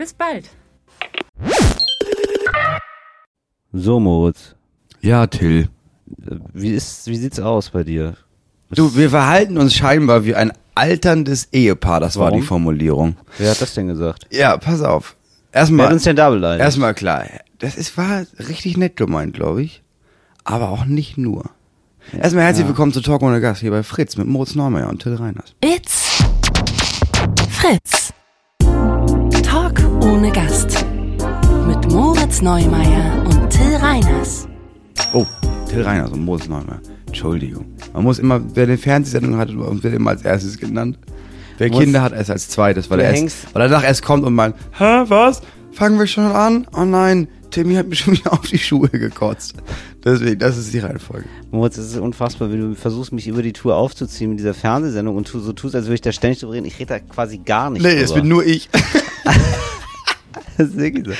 Bis bald! So, Moritz. Ja, Till. Wie, ist, wie sieht's aus bei dir? Du, wir verhalten uns scheinbar wie ein alterndes Ehepaar, das war Warum? die Formulierung. Wer hat das denn gesagt? Ja, pass auf. Wer Erstmal, hat uns denn da beleidigt? erstmal klar, das ist, war richtig nett gemeint, glaube ich. Aber auch nicht nur. Erstmal herzlich willkommen zu Talk ohne Gast hier bei Fritz mit Moritz Neumeier und Till Reiners. It's Fritz. Talk ohne Gast. Mit Moritz Neumeier und Till Reiners. Oh, Till Reiners und Moritz Neumeier. Entschuldigung. Man muss immer, wer eine Fernsehsendung hat, wird immer als erstes genannt. Wer Muss- Kinder hat, erst als zweites, weil er erst, weil er danach erst kommt und meint, hä, was? Fangen wir schon an? Oh nein, Timmy hat mir schon wieder auf die Schuhe gekotzt. Deswegen, das ist die Reihenfolge. Moritz, es ist unfassbar, wenn du versuchst, mich über die Tour aufzuziehen mit dieser Fernsehsendung und tu, so tust, als würde ich da ständig drüber reden. Ich rede da quasi gar nicht Nee, drüber. es bin nur ich. Das ist wirklich so.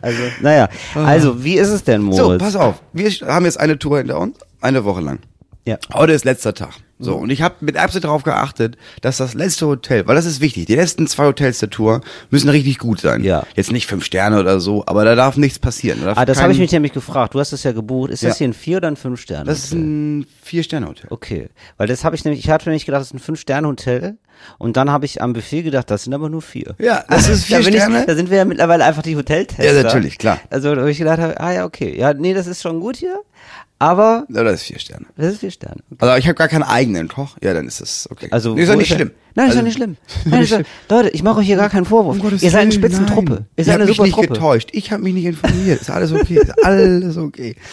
Also, naja. Also, wie ist es denn, Moritz? So, pass auf. Wir haben jetzt eine Tour hinter uns, eine Woche lang. Ja. Heute ist letzter Tag. So, und ich habe mit Absicht darauf geachtet, dass das letzte Hotel, weil das ist wichtig, die letzten zwei Hotels der Tour müssen richtig gut sein. Ja. Jetzt nicht fünf Sterne oder so, aber da darf nichts passieren. Da Ah, das habe ich mich nämlich gefragt. Du hast es ja gebucht. Ist das Ja. hier ein Vier- oder ein Fünf-Sterne? Das ist ein Vier-Sterne-Hotel. Okay, weil das habe ich nämlich, ich hatte nämlich gedacht, das ist ein Fünf-Sterne-Hotel und dann habe ich am Buffet gedacht, das sind aber nur vier. Ja, das ist vier da, Sterne. Ich, da sind wir ja mittlerweile einfach die Hoteltester. Ja, natürlich, klar. Also, wo ich gedacht ah ja, okay, ja, nee, das ist schon gut hier, aber Ja, das ist vier Sterne. das ist vier Sterne. Okay. Also ich habe gar keinen eigenen Koch. Ja, dann ist das okay. Also, nee, ist doch nicht schlimm. Nein, ist also, doch nicht schlimm. Nein, ist doch, Leute, ich mache euch hier gar keinen Vorwurf. Um Ihr seid eine Spitzentruppe. nein. Ihr Ich seid hab eine mich super nicht Truppe. getäuscht. Ich habe mich nicht informiert. Ist alles okay. Ist alles okay.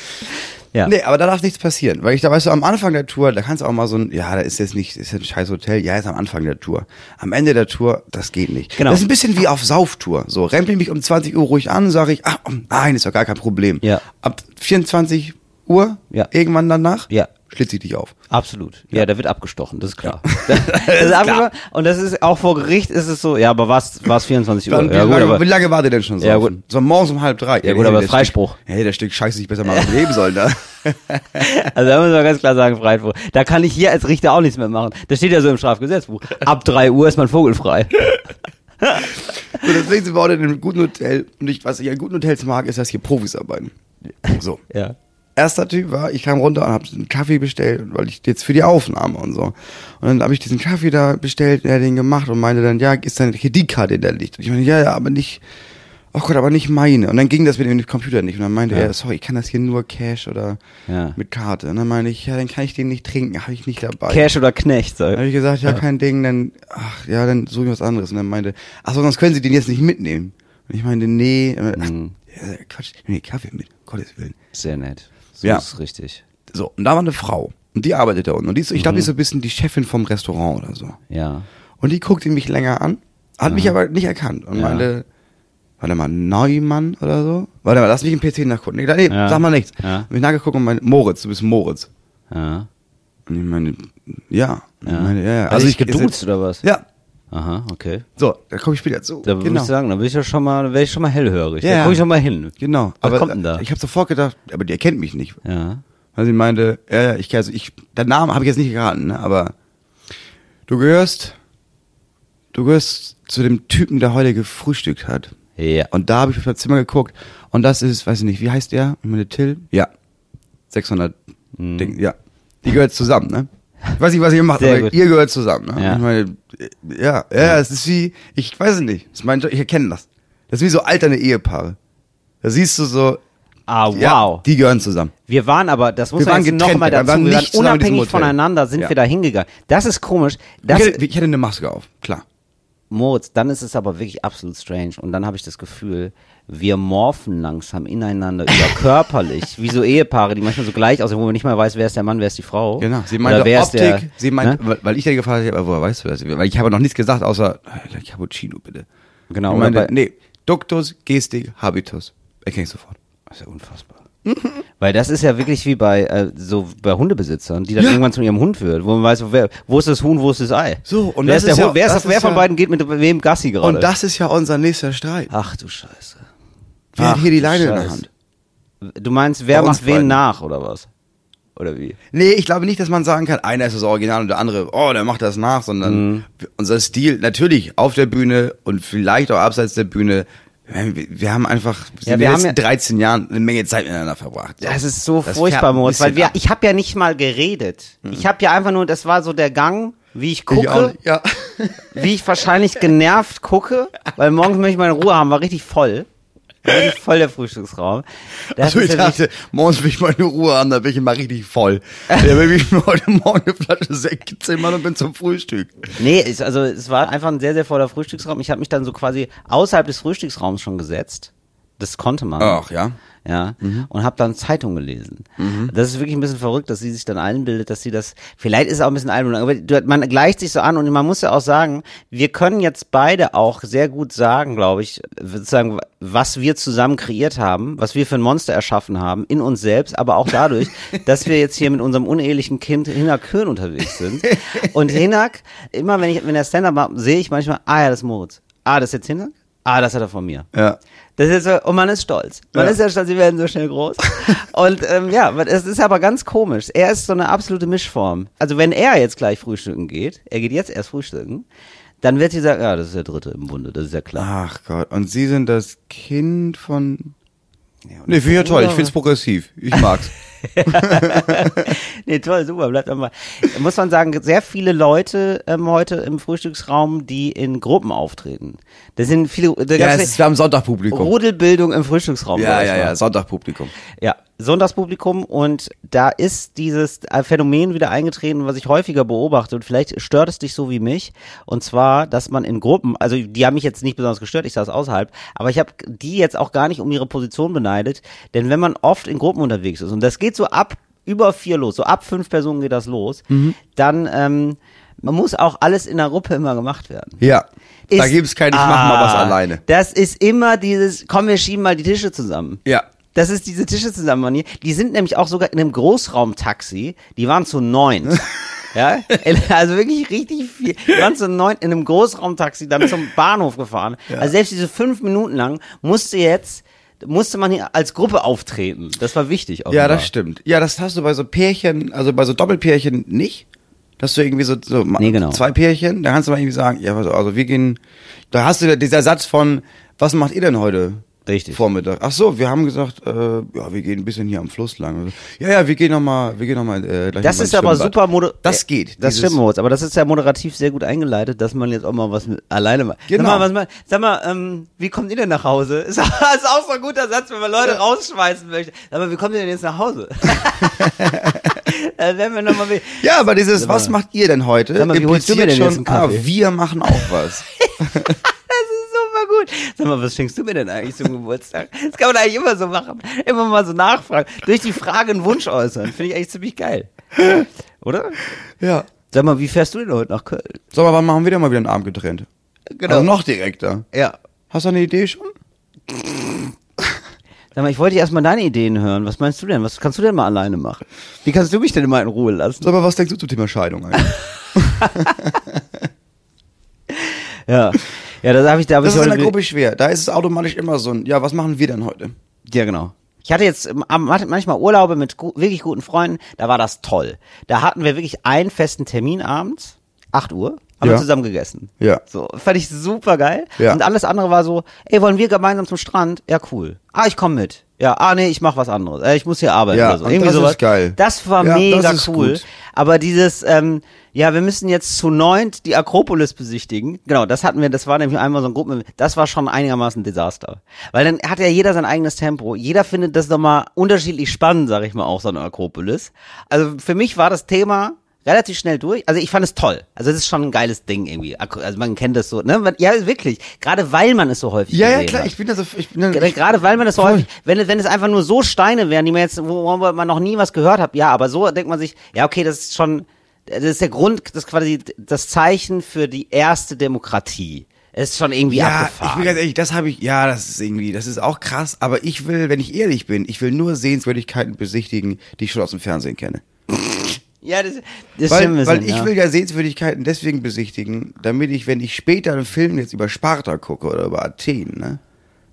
Ja. Nee, aber da darf nichts passieren. Weil ich da, weißt du, am Anfang der Tour, da kannst du auch mal so ein, ja, da ist jetzt nicht, ist jetzt ein scheiß Hotel, ja, ist am Anfang der Tour. Am Ende der Tour, das geht nicht. Genau. Das ist ein bisschen wie auf Sauftour. So, rempel mich um 20 Uhr ruhig an, sage ich, ach, oh, nein, ist doch gar kein Problem. Ja. Ab 24 Uhr, Ja. irgendwann danach, Ja. schlitze ich dich auf. Absolut. Ja, da wird abgestochen, das ist klar. das ist abgestochen. Und das ist auch vor Gericht ist es so, ja, aber war es 24 Uhr? Dann, Ja, wie, gut, lange, aber, wie lange war der denn schon so? Ja, gut. So morgens um halb drei. Ja, gut, aber das Freispruch. Stück, hey, das Stück Scheiße sich besser mal leben sollen da. also da muss man ganz klar sagen, Freispruch. Da kann ich hier als Richter auch nichts mehr machen. Das steht ja so im Strafgesetzbuch. Ab 3 Uhr ist man vogelfrei. So, deswegen sind wir heute in einem guten Hotel. Und ich, was ich an guten Hotels mag, ist, dass hier Profis arbeiten. So. Ja. Erster Typ war, ich kam runter und habe einen Kaffee bestellt, weil ich jetzt für die Aufnahme und so. Und dann habe ich diesen Kaffee da bestellt, er hat den gemacht und meinte dann, ja, ist deine Kreditkarte in der Licht? Und ich meine, ja, ja, aber nicht, oh Gott, aber nicht meine. Und dann ging das mit dem Computer nicht. Und dann meinte Ja. er, sorry, ich kann das hier nur Cash oder Ja. mit Karte. Und dann meinte ich, ja, dann kann ich den nicht trinken, habe ich nicht dabei. Cash oder Knecht, Dann sag habe ich gesagt, ja, kein Ding, dann, ach, ja, dann suche ich was anderes. Und dann meinte, ach so, sonst können Sie den jetzt nicht mitnehmen. Und ich meinte, nee, ach, Mhm. ja, Quatsch, nee, Kaffee mit, Gottes Willen. Sehr nett. So Ja. ist richtig. So, und da war eine Frau. Und die arbeitet da unten. Und die ist, ich Mhm. glaube, die ist so ein bisschen die Chefin vom Restaurant oder so. Ja. Und die guckte mich länger an, hat mich aber nicht erkannt und Ja. meinte, warte mal, Neumann oder so? Warte mal, lass mich im PC nachgucken. Nee, nee Ja. sag mal nichts. Ja. Hab ich nachgeguckt und meinte, Moritz, du bist Moritz. Ja. Und ich meine, ja. Ja. Ich meine, ja, ja. Also ich geduzt oder was? Ja. Aha, okay. So, da komme ich später zu. Da würde genau. ich sagen, da bin ich ja schon mal, wäre ich schon mal hellhörig. Ja, da gucke ich schon mal hin. Genau. Was kommt denn da? Ich habe sofort gedacht, aber die erkennt mich nicht. Ja. Weil sie meinte, ja, ich, also ich, der Name habe ich jetzt nicht geraten, ne, aber du gehörst, du gehörst zu dem Typen, der heute gefrühstückt hat. Ja. Und da habe ich auf mein Zimmer geguckt und das ist, weiß ich nicht, wie heißt der? Ich meine, Till? Ja. 600 Mhm. Ding, ja. Die gehört zusammen, ne? Ich weiß nicht, was ihr macht, Sehr aber gut. ihr gehört zusammen, ne? Ja. Ich meine, ja, ja, es ist wie, ich weiß es nicht, das ist mein, ich erkenne das. Das ist wie so alterne Ehepaare. Da siehst du so, Ah, wow. ja, die gehören zusammen. Wir waren aber, das muss Wir man noch mal dazu, wir waren unabhängig voneinander, sind Ja. wir da hingegangen. Das ist komisch. Das, ich, hätte, ich hätte eine Maske auf, klar. Moritz, dann ist es aber wirklich absolut strange. Und dann habe ich das Gefühl, wir morphen langsam ineinander über körperlich, wie so Ehepaare, die manchmal so gleich aussehen, wo man nicht mal weiß, wer ist der Mann, wer ist die Frau. Genau. Sie meinte wer ist Optik, der, sie meinte, ne? weil- ich ja gefragt habe, aber woher weißt du das? Weil ich habe noch nichts gesagt, außer äh, Cappuccino bitte. Genau, Ich meinte, nee, Duktus, Gestik, Habitus. Erkenne ich sofort. Das ist ja unfassbar. Weil das ist ja wirklich wie bei äh, so bei Hundebesitzern, die dann irgendwann zu ihrem Hund wird, wo man weiß, wer, wo ist das Huhn, wo ist das Ei. So, und wer das ist der ja- Hund, wer, ist, wer von ja- beiden geht mit wem Gassi gerade? Und das ist ja unser nächster Streit. Ach du Scheiße. Wer hat Ach, hier die Leine in der. Hand? Du meinst, wer Bei uns macht wen beiden. nach oder was? Oder wie? Nee, ich glaube nicht, dass man sagen kann, einer ist das Original und der andere, oh, der macht das nach, sondern Mhm. unser Stil, natürlich auf der Bühne und vielleicht auch abseits der Bühne. Wir, wir haben einfach Ja, in wir den haben letzten ja- 13 Jahren eine Menge Zeit miteinander verbracht. Das ist so Das furchtbar, ein Moritz, weil bisschen wir, ab. ich habe ja nicht mal geredet. Ich habe ja einfach nur, das war so der Gang, wie ich auch gucke, nicht, ja. wie ich wahrscheinlich genervt gucke, weil morgens möchte ich meine Ruhe haben, war richtig voll. Voll der Frühstücksraum. Das Also ich dachte, morgens will ich mal eine Ruhe haben, da bin ich mal richtig voll. Da will ich mir heute Morgen eine Flasche Sekt zimmern und bin zum Frühstück. Nee, also es war einfach ein sehr, sehr voller Frühstücksraum. Ich habe mich dann so quasi außerhalb des Frühstücksraums schon gesetzt. Das konnte man. Ach, ja. Ja, und habe dann Zeitung gelesen. Das ist wirklich ein bisschen verrückt, dass sie sich dann einbildet, dass sie das, vielleicht ist es auch ein bisschen Einbildung, aber du- man gleicht sich so an und man muss ja auch sagen, wir können jetzt beide auch sehr gut sagen, glaube ich, sozusagen, was wir zusammen kreiert haben, was wir für ein Monster erschaffen haben, in uns selbst, aber auch dadurch, dass wir jetzt hier mit unserem unehelichen Kind Hinak Köhn unterwegs sind. Und Hinak, immer wenn ich, wenn er Stand-up macht, sehe ich manchmal, ah ja, das ist Moritz. Ah, das ist jetzt Hinak? Ah, das hat er von mir. Ja. Das ist so, und man ist stolz. Man Ja. ist ja stolz, sie werden so schnell groß. und ähm, ja, es ist aber ganz komisch. Er ist so eine absolute Mischform. Also wenn er jetzt gleich frühstücken geht, er geht jetzt erst frühstücken, dann wird sie sagen, ja, das ist der dritte im Bunde, das ist ja klar. Ach Gott, und Sie sind das Kind von... Nee, finde ich ja toll, ich find's progressiv. Ich mag's. nee, toll, super, bleibt einmal. Muss man sagen, sehr viele Leute ähm, heute im Frühstücksraum, die in Gruppen auftreten. Das sind viele, da ja, es ist, wir haben Sonntagpublikum. Rudelbildung im Frühstücksraum. Ja, ja, mal. ja, Sonntagpublikum. Ja, Sonntagspublikum und da ist dieses äh, Phänomen wieder eingetreten, was ich häufiger beobachte und vielleicht stört es dich so wie mich und zwar, dass man in Gruppen, also die haben mich jetzt nicht besonders gestört, ich saß außerhalb, aber ich habe die jetzt auch gar nicht um ihre Position beneidet, denn wenn man oft in Gruppen unterwegs ist und das geht so ab über vier los, so ab fünf Personen geht das los, dann ähm, man muss auch alles in der Gruppe immer gemacht werden. Ja, da Ist- gibt's kein, ich mach mal was Ah, alleine. Das ist immer dieses, komm, wir schieben mal die Tische zusammen. Ja. Das ist diese Tische zusammen, Manier. Die sind nämlich auch sogar in einem Großraumtaxi. Die waren zu neun. ja, also wirklich richtig viel. Die waren zu neun in einem Großraumtaxi dann zum Bahnhof gefahren. Also selbst diese fünf Minuten lang musste jetzt, musste man hier als Gruppe auftreten. Das war wichtig. Ja, offenbar. das stimmt. Ja, das hast du bei so Pärchen, also bei so Doppelpärchen nicht. Dass du irgendwie so, so Nee, genau. zwei Pärchen, da kannst du mal irgendwie sagen, ja, also, also wir gehen, da hast du ja dieser Satz von, was macht ihr denn heute? Richtig. Vormittag. Ach so, wir haben gesagt, äh, ja, wir gehen ein bisschen hier am Fluss lang. Ja, ja, wir gehen noch mal, wir gehen noch mal äh, gleich Das ist aber super moder Das geht. Das stimmt, Moritz, aber das ist ja moderativ sehr gut eingeleitet, dass man jetzt auch mal was mit, alleine macht. Genau. Sag mal, was mal, sag mal ähm, wie kommt ihr denn nach Hause? Ist, ist auch so ein guter Satz, wenn man Leute rausschmeißen möchte. Sag mal, wie kommt ihr denn jetzt nach Hause? äh, wenn wir noch mal. Ja, aber dieses, was macht ihr denn heute? Sag mal, wie holst du mir denn impliziert jetzt einen Kaffee? Ah, wir machen auch was. Das ist super gut. Sag mal, was schenkst du mir denn eigentlich zum Geburtstag? Das kann man eigentlich immer so machen. Immer mal so nachfragen. Durch die Frage einen Wunsch äußern. Finde ich eigentlich ziemlich geil. Oder? ja. Sag mal, wie fährst du denn heute nach Köln? Sag mal, wann machen wir denn mal wieder einen Abend getrennt? Genau. Also noch direkter. Ja. Hast du eine Idee schon? Sag mal, ich wollte erst mal deine Ideen hören. Was meinst du denn? Was kannst du denn mal alleine machen? Wie kannst du mich denn immer in Ruhe lassen? Sag mal, was denkst du zum Thema Scheidung eigentlich? Ja. Ja, das habe ich, da habe Das ich ist in heute. der Gruppe schwer. Da ist es automatisch immer so ein, ja, was machen wir denn heute? Ja, genau. Ich hatte jetzt ähm, manchmal Urlaube mit wirklich guten Freunden, da war das toll. Da hatten wir wirklich einen festen Termin abends, 8 Uhr, haben Ja. wir zusammen gegessen. Ja. So, fand ich super geil. Ja. Und alles andere war so, ey, wollen wir gemeinsam zum Strand? Ja, cool. Ah, ich komme mit. Ja, ah, nee, ich mach was anderes. Äh, ich muss hier arbeiten Ja, oder so. Irgendwie das ist sowas. geil. Das war Ja, mega das ist cool. gut. Aber dieses, ähm, ja, wir müssen jetzt zu neunt die Akropolis besichtigen. Genau, das hatten wir, das war nämlich einmal so ein Gruppen, das war schon einigermaßen ein Desaster. Weil dann hat ja jeder sein eigenes Tempo. Jeder findet das nochmal unterschiedlich spannend, sag ich mal, auch so eine Akropolis. Also für mich war das Thema relativ schnell durch. Also ich fand es toll. Also es ist schon ein geiles Ding irgendwie. Also man kennt das so, ne? Ja, wirklich. Gerade weil man es so häufig Ja, ja, klar, hat. ich bin da so, ich bin da, Gerade- ich, Gerade weil man das so Voll. häufig, wenn, wenn es einfach nur so Steine wären, die man jetzt, wo man noch nie was gehört hat, ja, aber so denkt man sich, ja, okay, das ist schon, das ist der Grund, das ist quasi das Zeichen für die erste Demokratie. Ist schon irgendwie Ja, ich abgefahren. bin ganz ehrlich, das habe ich, ja, das ist irgendwie, das ist auch krass, aber ich will, wenn ich ehrlich bin, ich will nur Sehenswürdigkeiten besichtigen, die ich schon aus dem Fernsehen kenne. Ja, das, das Weil, ein weil ich ja. will ja Sehenswürdigkeiten deswegen besichtigen, damit ich, wenn ich später einen Film jetzt über Sparta gucke oder über Athen, ne,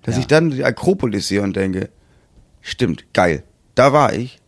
dass Ja. ich dann die Akropolis sehe und denke, stimmt, geil, da war ich.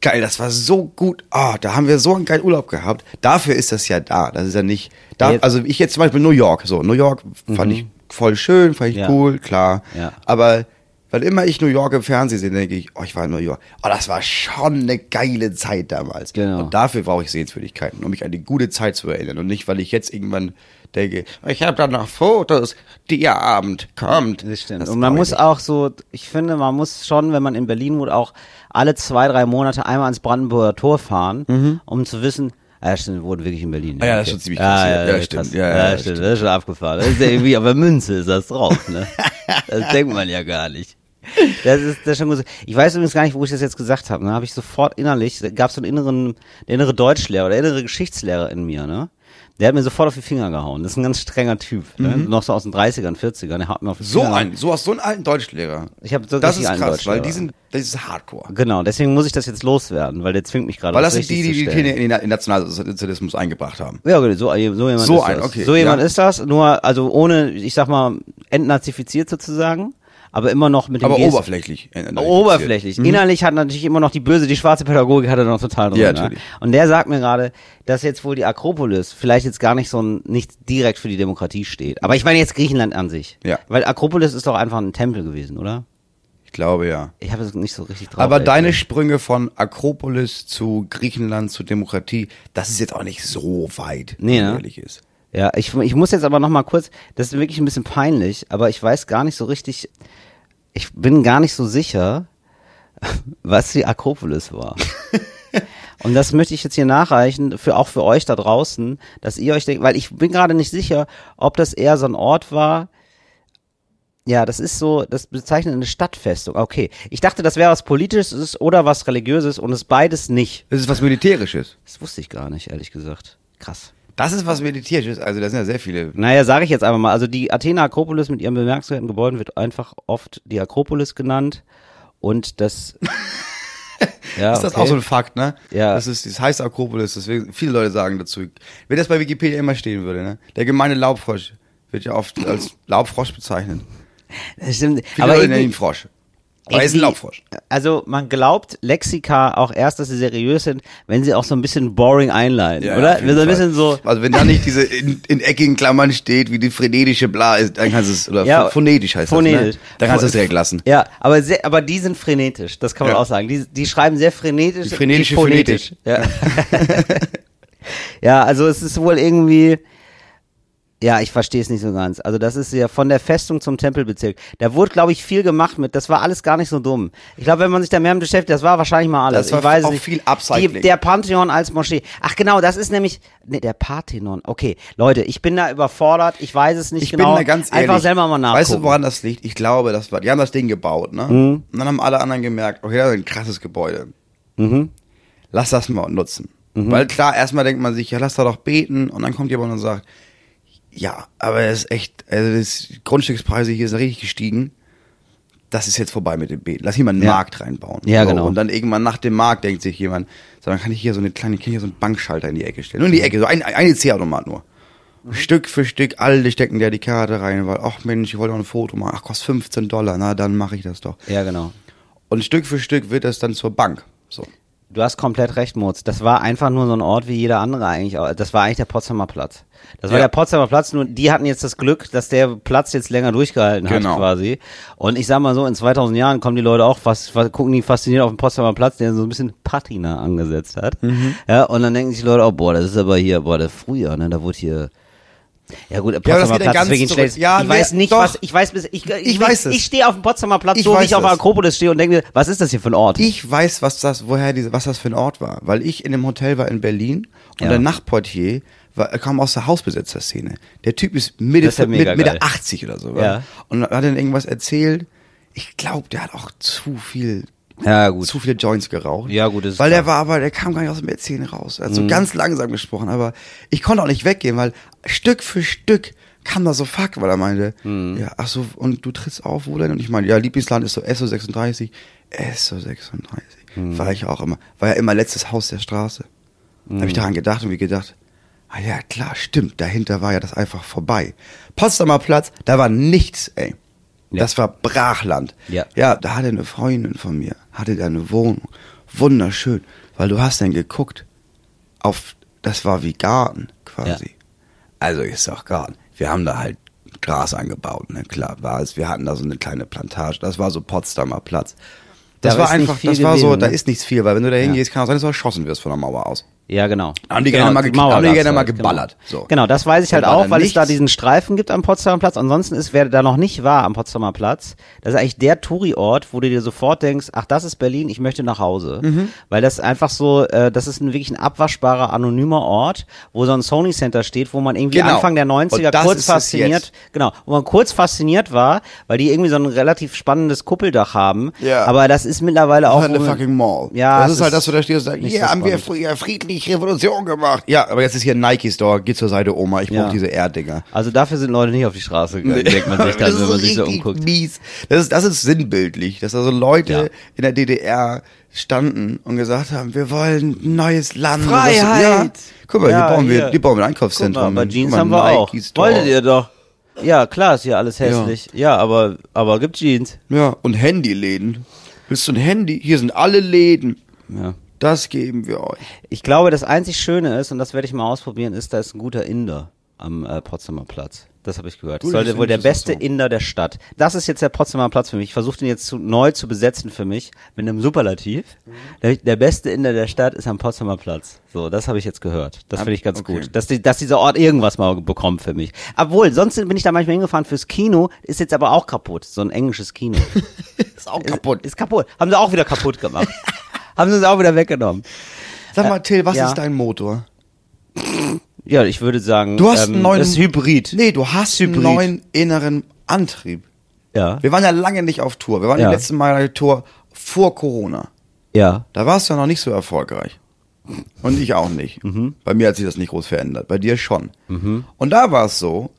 Geil, das war so gut. Ah, da haben wir so einen geilen Urlaub gehabt. Dafür ist das ja da. Das ist ja nicht. Da, Jetzt- also ich jetzt zum Beispiel New York. So, New York fand ich voll schön, fand ich Mhm. Ja. cool, klar. Aber weil immer ich New York im Fernsehen sehe, denke ich, oh, ich war in New York. Oh, das war schon eine geile Zeit damals. Genau. Und dafür brauche ich Sehenswürdigkeiten, um mich an die gute Zeit zu erinnern. Und nicht, weil ich jetzt irgendwann denke, ich habe da noch Fotos, der Abend kommt. Das stimmt. Das und man muss nicht. auch so, ich finde, man muss schon, wenn man in Berlin wohnt, auch alle zwei, drei Monate einmal ans Brandenburger Tor fahren, um zu wissen, ja, stimmt, wohnen wirklich in Berlin. Mhm. Ah ja, das ist schon ziemlich krass Ja, hier. ja, Ja, ja, stimmt. Ja, Ja, ja, stimmt. stimmt. Das ist schon abgefahren. Das ist ja irgendwie, aber Münze ist das drauf, ne? Das denkt man ja gar nicht. Das ist, das ist schon gut. Ich weiß übrigens gar nicht, wo ich das jetzt gesagt habe. Ne? Habe ich sofort innerlich, gab es so einen inneren, der innere Deutschlehrer oder der innere Geschichtslehrer in mir, ne? Der hat mir sofort auf die Finger gehauen. Das ist ein ganz strenger Typ. Ne? Noch so aus den 30ern, 40ern. Der haut mir auf die Mhm. So Finger ein, so hast so einen alten Deutschlehrer. Ich habe so Das ist einen krass, weil die sind, das ist Hardcore. Genau, deswegen muss ich das jetzt loswerden, weil der zwingt mich gerade. Weil das sind die, die die. Kinder in den Nationalsozialismus eingebracht haben. Ja, gut, so, so jemand So ist ein, das. okay, So jemand ja. ist das, nur, also ohne, ich sag mal, entnazifiziert sozusagen, aber immer noch mit dem Aber Gest- oberflächlich. äh, Oberflächlich. Innerlich hat natürlich immer noch die böse, die schwarze Pädagogik hat er noch total drin. Ja, ne? natürlich. Und der sagt mir gerade, dass jetzt wohl die Akropolis vielleicht jetzt gar nicht so ein, nicht direkt für die Demokratie steht. Aber ich meine jetzt Griechenland an sich. Ja. Weil Akropolis ist doch einfach ein Tempel gewesen, oder? Ich glaube ja. Ich habe es nicht so richtig drauf. Aber deine gesagt. Sprünge von Akropolis zu Griechenland zu Demokratie, das ist jetzt auch nicht so weit, Nee, ne? ehrlich ist. Ja, ich, ich muss jetzt aber noch mal kurz, das ist wirklich ein bisschen peinlich, aber ich weiß gar nicht so richtig, ich bin gar nicht so sicher, was die Akropolis war. Und das möchte ich jetzt hier nachreichen, für, auch für euch da draußen, dass ihr euch denkt, weil ich bin gerade nicht sicher, ob das eher so ein Ort war, ja, das ist so, das bezeichnet eine Stadtfestung. Okay. Ich dachte, das wäre was Politisches oder was Religiöses und es ist beides nicht. Das ist was Militärisches. Das wusste ich gar nicht, ehrlich gesagt. Krass. Das ist was Militärisches, also da sind ja sehr viele. Naja, sage ich jetzt einfach mal. Also die Athener Akropolis mit ihren bemerkenswerten Gebäuden wird einfach oft die Akropolis genannt. Und das. ja, ist das okay. auch so ein Fakt, ne? Ja. Das ist, das heißt Akropolis, deswegen, viele Leute sagen dazu. Wenn das bei Wikipedia immer stehen würde, ne? Der gemeine Laubfrosch wird ja oft als Laubfrosch bezeichnet. Das stimmt. Viele Aber Leute nennen ihn Frosch. Aber ist ein irgendwie- Laubfrosch. Also man glaubt Lexika auch erst, dass sie seriös sind, wenn sie auch so ein bisschen boring einleiten, Ja, oder? jeden so ein bisschen so. Also wenn da nicht diese in, in eckigen Klammern steht, wie die frenetische Bla ist, dann kannst du es, oder Ja, phonetisch heißt phonetisch. das, ne? Dann kannst du es direkt lassen. Ja, aber sehr, aber die sind frenetisch, das kann man Ja. auch sagen. Die, die schreiben sehr frenetisch. Die frenetische phonetisch. Ja. ja, also es ist wohl irgendwie. Ja, ich verstehe es nicht so ganz. Also das ist ja von der Festung zum Tempelbezirk. Da wurde, glaube ich, viel gemacht mit. Das war alles gar nicht so dumm. Ich glaube, wenn man sich da mehr mit beschäftigt, das war wahrscheinlich mal alles. Das war ich weiß auch nicht. viel Upcycling. Die, der Pantheon als Moschee. Ach genau, das ist nämlich nee, der Parthenon. Okay, Leute, ich bin da überfordert. Ich weiß es nicht Ich genau. bin da ganz ehrlich. Einfach selber mal nachgucken. Weißt du, woran das liegt? Ich glaube, das war, die haben das Ding gebaut, ne? Mhm. Und dann haben alle anderen gemerkt, okay, das ist ein krasses Gebäude. Mhm. Lass das mal nutzen. Weil klar, erstmal denkt man sich, ja, lass da doch beten. Und dann kommt jemand und sagt, ja, aber es ist echt, also das Grundstückspreise hier sind richtig gestiegen. Das ist jetzt vorbei mit dem Beten. Lass hier mal einen Ja. Markt reinbauen. Ja, genau. Und dann irgendwann nach dem Markt denkt sich jemand, so, dann kann ich hier so eine kleine, kann ich hier so einen Bankschalter in die Ecke stellen. Nur in die Ecke, so ein, eine C-Automat nur. Stück für Stück, alle stecken da die Karte rein, weil, ach Mensch, ich wollte auch ein Foto machen. Ach, kostet 15 Dollar, na, dann mache ich das doch. Ja, genau. Und Stück für Stück wird das dann zur Bank. So. Du hast komplett recht, Mutz. Das war einfach nur so ein Ort wie jeder andere eigentlich. auch. Das war eigentlich der Potsdamer Platz. Das war Ja. der Potsdamer Platz, nur die hatten jetzt das Glück, dass der Platz jetzt länger durchgehalten hat Genau. quasi. Und ich sag mal so, in 2000 Jahren kommen die Leute auch fast, fast gucken die fasziniert auf den Potsdamer Platz, der so ein bisschen Patina angesetzt hat. Mhm. Ja, und dann denken sich die Leute, oh boah, das ist aber hier, boah, der früher, ne, da wurde hier ja gut, Potsdamer ja Platz ist wirklich schlecht. Ja, ich weiß nicht, doch. was ich weiß bis ich ich, Ich weiß es. Ich stehe auf dem Potsdamer Platz, Ich so wie ich auf der. Akropolis stehe und denke, mir, was ist das hier für ein Ort? Ich weiß, was das, woher diese, was das für ein Ort war, weil ich in dem Hotel war in Berlin und Ja. der Nachtportier war, kam aus der Hausbesetzerszene. Der Typ ist Mitte, ist ja mit, Mitte geil. 80 oder so. Ja. Und hat dann irgendwas erzählt. Ich glaube, der hat auch zu viel, ja, gut. zu viele Joints geraucht. Ja, gut, das Weil der. Mhm. war aber, der kam gar nicht aus dem Erzählen raus. Er hat so ganz langsam gesprochen, aber ich konnte auch nicht weggehen, weil Stück für Stück kam da so fuck, weil er meinte, ja, ach so, und du trittst auf, wo denn? Und ich meine, ja, Lieblingsland ist so SO36. SO36. War ich auch immer. War ja immer letztes Haus der Straße. Da habe ich daran gedacht und wie gedacht, ah ja, klar, stimmt, dahinter war ja das einfach vorbei. Potsdamer Platz, da war nichts, ey. Das war Brachland. Ja. Ja, da hatte eine Freundin von mir, hatte da eine Wohnung. Wunderschön, weil du hast dann geguckt auf, das war wie Garten quasi. Also ist doch Garten. Wir haben da halt Gras angebaut, ne, klar war es. Wir hatten da so eine kleine Plantage. Das war so Potsdamer Platz. Das Da war einfach, das war so, da ne? ist nichts viel, weil wenn du da hingehst, kann es sein, dass du erschossen wirst von der Mauer aus. Ja, genau. Haben die genau, gerne mal ge- haben die gerne mal halt, geballert, Genau. so. genau, das weiß ich halt auch, weil es da nichts? diesen Streifen gibt am Potsdamer Platz. Ansonsten ist, wer da noch nicht war am Potsdamer Platz, das ist eigentlich der Touri-Ort, wo du dir sofort denkst, ach, das ist Berlin, ich möchte nach Hause. Mhm. Weil das einfach so, äh, das ist ein wirklich ein abwaschbarer, anonymer Ort, wo so ein Sony Center steht, wo man irgendwie Genau. Anfang der 90er Und das kurz ist fasziniert, genau, wo man kurz fasziniert war, weil die irgendwie so ein relativ spannendes Kuppeldach haben. Ja. Aber das ist mittlerweile auch. eine wo- fucking Mall. Ja, das ist halt ist das, wo da steht und sagt, nicht hier haben wir spannend. Friedlich Revolution gemacht. Ja, aber jetzt ist hier ein Nike-Store, geh zur Seite, Oma, ich Ja. brauche diese Erddinger. Also dafür sind Leute nicht auf die Straße gegangen, denkt man sich dann, Das ist wenn man sich so richtig umguckt. Mies. Das ist, das ist sinnbildlich, dass also Leute Ja. in der DDR standen und gesagt haben, wir wollen ein neues Land. Freiheit! Ja. Guck mal, Ja, hier bauen wir, hier. hier bauen wir ein Guck mal, Einkaufszentrum. bei. Jeans mal, haben wir auch. Wolltet ihr doch. Ja, klar, ist hier alles hässlich. Ja, aber, aber gibt Jeans. Ja, und Handyläden. Willst du ein Handy? Hier sind alle Läden. Ja. Das geben wir euch. Ich glaube, das einzig Schöne ist, und das werde ich mal ausprobieren, ist, da ist ein guter Inder am äh, Potsdamer Platz. Das habe ich gehört. Das Gut, sollte wohl der beste so. Inder der Stadt. Das ist jetzt der Potsdamer Platz für mich. Ich versuche den jetzt zu, neu zu besetzen für mich mit einem Superlativ. Mhm. Der, der beste Inder der Stadt ist am Potsdamer Platz. So, das habe ich jetzt gehört. Das finde ich ganz okay. gut. Dass, die, dass dieser Ort irgendwas mal bekommt für mich. Obwohl, sonst bin ich da manchmal hingefahren fürs Kino, ist jetzt aber auch kaputt. So ein englisches Kino. Ist auch kaputt. Ist, ist kaputt. Haben sie auch wieder kaputt gemacht. Haben sie es auch wieder weggenommen. Sag mal, Till, was ja. ist dein Motor? Ja, ich würde sagen, Du hast ähm, einen neuen. das ist Hybrid. Nee, du hast Hybrid. einen neuen inneren Antrieb. Ja. Wir waren ja lange nicht auf Tour. Wir waren Ja. die letzten Mal auf Tour vor Corona. Ja. Da warst du ja noch nicht so erfolgreich. Und ich auch nicht. Mhm. Bei mir hat sich das nicht groß verändert. Bei dir schon. Und da war es so,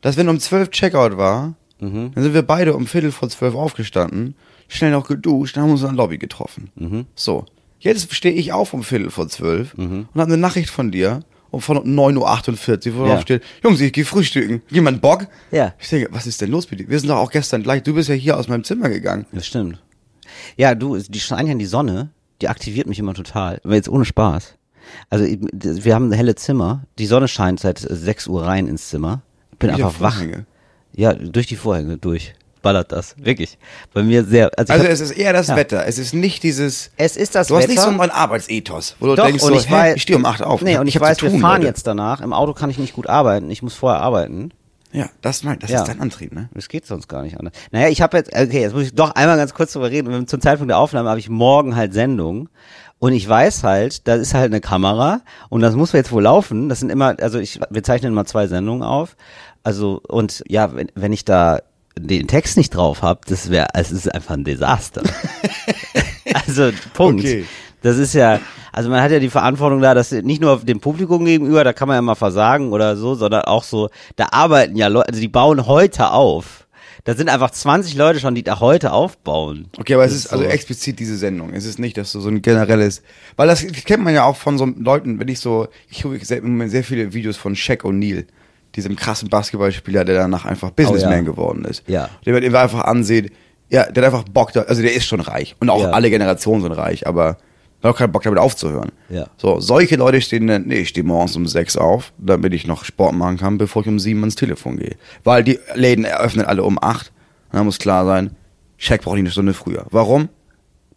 dass wenn um zwölf Checkout war, Mhm. dann sind wir beide um Viertel vor zwölf aufgestanden, schnell noch geduscht, dann haben wir uns in der Lobby getroffen. Mhm. So. Jetzt stehe ich auf um Viertel vor zwölf und habe eine Nachricht von dir um von 9.48 Uhr, wo Ja. drauf steht, Jungs, ich gehe frühstücken. Jemand Bock? Ja. Ich denke, was ist denn los mit dir? Wir sind doch auch gestern gleich, du bist ja hier aus meinem Zimmer gegangen. Das stimmt. Ja, du, die Schein die Sonne, die aktiviert mich immer total. Aber jetzt ohne Spaß. Also wir haben ein helle Zimmer. Die Sonne scheint seit 6 Uhr rein ins Zimmer. Ich bin Wieder einfach wach. Ja, durch die Vorhänge, durch. Ballert das. Wirklich. Bei mir sehr. Also, ich Also hab, es ist eher das Ja. Wetter. Es ist nicht dieses. es ist das du hast Wetter. nicht so einen Arbeitsethos, wo du Doch, denkst und so, ich weiß, ich stehe um 8 auf. Nee, und ich, hab weiß, zu wir tun, fahren Leute. jetzt danach. Im Auto kann ich nicht gut arbeiten. Ich muss vorher arbeiten. Ja, das mein, das Ja. ist dein Antrieb, ne? Das geht sonst gar nicht anders. Naja, ich habe jetzt, okay, jetzt muss ich doch einmal ganz kurz drüber reden. Zum Zeitpunkt der Aufnahme habe ich morgen halt Sendung. Und ich weiß halt, da ist halt eine Kamera und das muss jetzt wohl laufen. Das sind immer, also ich, wir zeichnen immer zwei Sendungen auf. Also, und ja, wenn, wenn ich da den Text nicht drauf habe, das wäre, es ist einfach ein Desaster. also, Punkt. Okay. Das ist ja, also man hat ja die Verantwortung da, dass nicht nur dem Publikum gegenüber, da kann man ja mal versagen oder so, sondern auch so, da arbeiten ja Leute, also die bauen heute auf. Da sind einfach 20 Leute schon, die da heute aufbauen. Okay, aber es Das ist also so. explizit diese Sendung. Es ist nicht, dass du so ein generelles, weil das kennt man ja auch von so Leuten, wenn ich so, ich gucke sehr, sehr viele Videos von Shaq O'Neal, diesem krassen Basketballspieler, der danach einfach Businessman Oh ja. geworden ist. Ja. Der man einfach ansieht, ja, der hat einfach Bock, da, also der ist schon reich und auch Ja. alle Generationen sind reich, aber hat auch keinen Bock damit aufzuhören. Ja. So, solche Leute stehen dann, nee, ich stehe morgens um sechs auf, damit ich noch Sport machen kann, bevor ich um sieben ans Telefon gehe. Weil die Läden eröffnen alle um acht. Und dann muss klar sein, Shaq braucht nicht eine Stunde früher. Warum?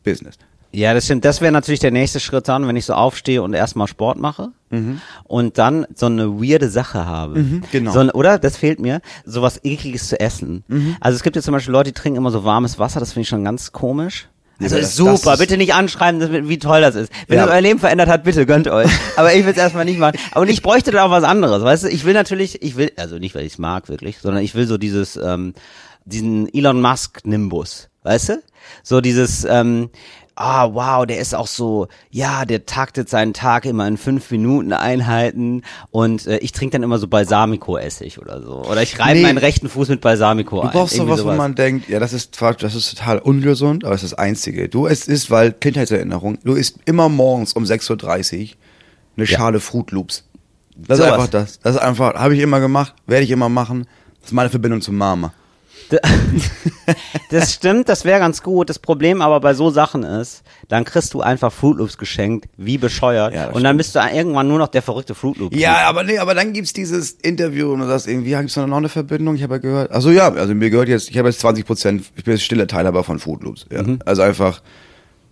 Business. Ja, das stimmt. Das wäre natürlich der nächste Schritt dann, wenn ich so aufstehe und erstmal Sport mache und dann so eine weirde Sache habe. genau. So, ein- oder? Das fehlt mir. So was ekliges zu essen. Also es gibt jetzt zum Beispiel Leute, die trinken immer so warmes Wasser. Das finde ich schon ganz komisch. Also das- super. das ist- bitte nicht anschreiben, wie toll das ist. Wenn Ja. es euer Leben verändert hat, bitte gönnt euch. Aber ich will es erstmal nicht machen. Aber ich bräuchte da auch was anderes. Weißt du, ich will natürlich, ich will, also nicht, weil ich es mag wirklich, sondern ich will so dieses, ähm, diesen Elon Musk Nimbus. Weißt du? So dieses, ähm, ah, wow, der ist auch so, ja, der taktet seinen Tag immer in fünf Minuten Einheiten und äh, ich trinke dann immer so Balsamico-Essig oder so. Oder ich reibe Nee. meinen rechten Fuß mit Balsamico Du ein. brauchst Irgendwie sowas, wo man denkt, ja, das ist das ist total ungesund, aber es ist das Einzige. Du es ist, weil Kindheitserinnerung, du isst immer morgens um 6.30 Uhr eine Schale Fruit Loops. Das ist Sowas. einfach das. Das ist einfach, habe ich immer gemacht, werde ich immer machen. Das ist meine Verbindung zu Mama. Das stimmt, das wäre ganz gut. Das Problem aber bei so Sachen ist, dann kriegst du einfach Fruit Loops geschenkt, wie bescheuert. Ja, und dann bist du irgendwann nur noch der verrückte Fruit Loop. Ja, aber nee, aber dann gibt's dieses Interview und du sagst irgendwie, ja, gibt's da noch eine Verbindung? Ich habe ja gehört. Also ja, also mir gehört jetzt, ich habe jetzt 20 Prozent, ich bin jetzt stiller Teilhaber von Fruit Loops. Ja. Also einfach,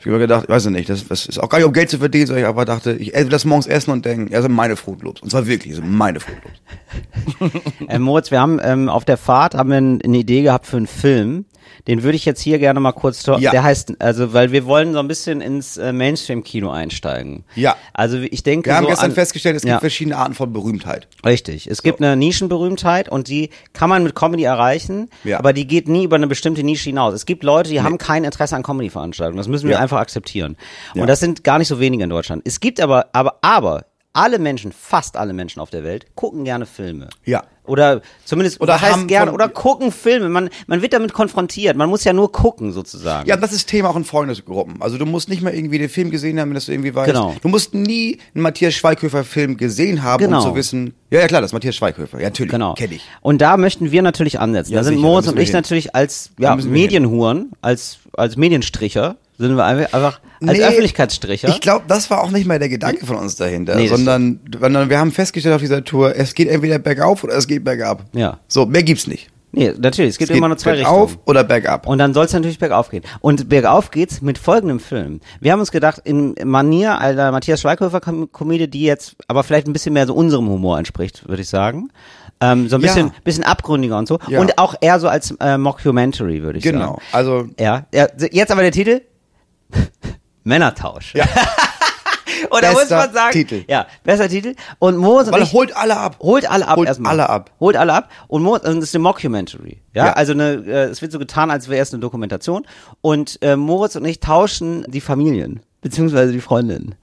ich habe mir gedacht, ich weiß nicht, das, das ist auch gar nicht um Geld zu verdienen, sondern ich einfach dachte, ich das morgens essen und denken, ja, sind meine Fruit Loops. Und zwar wirklich, das sind meine Fruit Loops. Äh, Moritz, wir haben ähm, auf der Fahrt haben wir eine Idee gehabt für einen Film. Den würde ich jetzt hier gerne mal kurz, Ja. der heißt, also, weil wir wollen so ein bisschen ins äh, Mainstream-Kino einsteigen. Ja. Also ich denke Wir haben so gestern an, festgestellt, es gibt Ja. verschiedene Arten von Berühmtheit. Richtig. Es gibt eine Nischenberühmtheit und die kann man mit Comedy erreichen, Ja. aber die geht nie über eine bestimmte Nische hinaus. Es gibt Leute, die haben kein Interesse an Comedy-Veranstaltungen. Das müssen wir Ja. Einfach akzeptieren. Ja. Und das sind gar nicht so wenige in Deutschland. Es gibt aber, aber, aber, alle Menschen, fast alle Menschen auf der Welt, gucken gerne Filme. Ja. Oder zumindest, Oder was heißt gerne, oder gucken Filme. Man, man wird damit konfrontiert. Man muss ja nur gucken, sozusagen. Ja, das ist Thema auch in Freundesgruppen. Also du musst nicht mal irgendwie den Film gesehen haben, dass du irgendwie weißt. Genau. Du musst nie einen Matthias Schweighöfer Film gesehen haben, Genau. um zu wissen, ja, ja klar, das ist Matthias Schweighöfer. Ja, natürlich, Genau. kenn ich. Und da möchten wir natürlich ansetzen. Ja, da sind sicher, Moritz und ich hin. natürlich als ja. Medienhuren, als, als Medienstricher, sind wir einfach, als Nee, Öffentlichkeitsstricher. Ich glaube, das war auch nicht mal der Gedanke von uns dahinter, Nee, sondern, sondern wir haben festgestellt auf dieser Tour, es geht entweder bergauf oder es geht bergab. Ja. So, mehr gibt's nicht. Nee, natürlich, es gibt Es geht immer nur zwei bergauf Richtungen. oder bergab. Und dann soll es natürlich bergauf gehen. Und bergauf geht's mit folgendem Film. Wir haben uns gedacht, in Manier einer Matthias Schweighöfer-Komödie, die jetzt aber vielleicht ein bisschen mehr so unserem Humor entspricht, würde ich sagen. Ähm, so ein Ja. bisschen, bisschen abgründiger und so. Ja. Und auch eher so als äh, Mockumentary, würde ich sagen. genau. Also, Ja, ja, jetzt aber der Titel. Männertausch. ja. Oder muss Bester man sagen. Titel. Ja, besser Titel. Und Moritz und Weil ich, holt alle ab. holt alle ab Holt erstmal. alle ab. Holt alle ab. Und Moritz, und das ist eine Mockumentary. Ja, Ja. also eine, äh, es wird so getan, als wäre es eine Dokumentation. Und äh, Moritz und ich tauschen die Familien. Beziehungsweise die Freundinnen.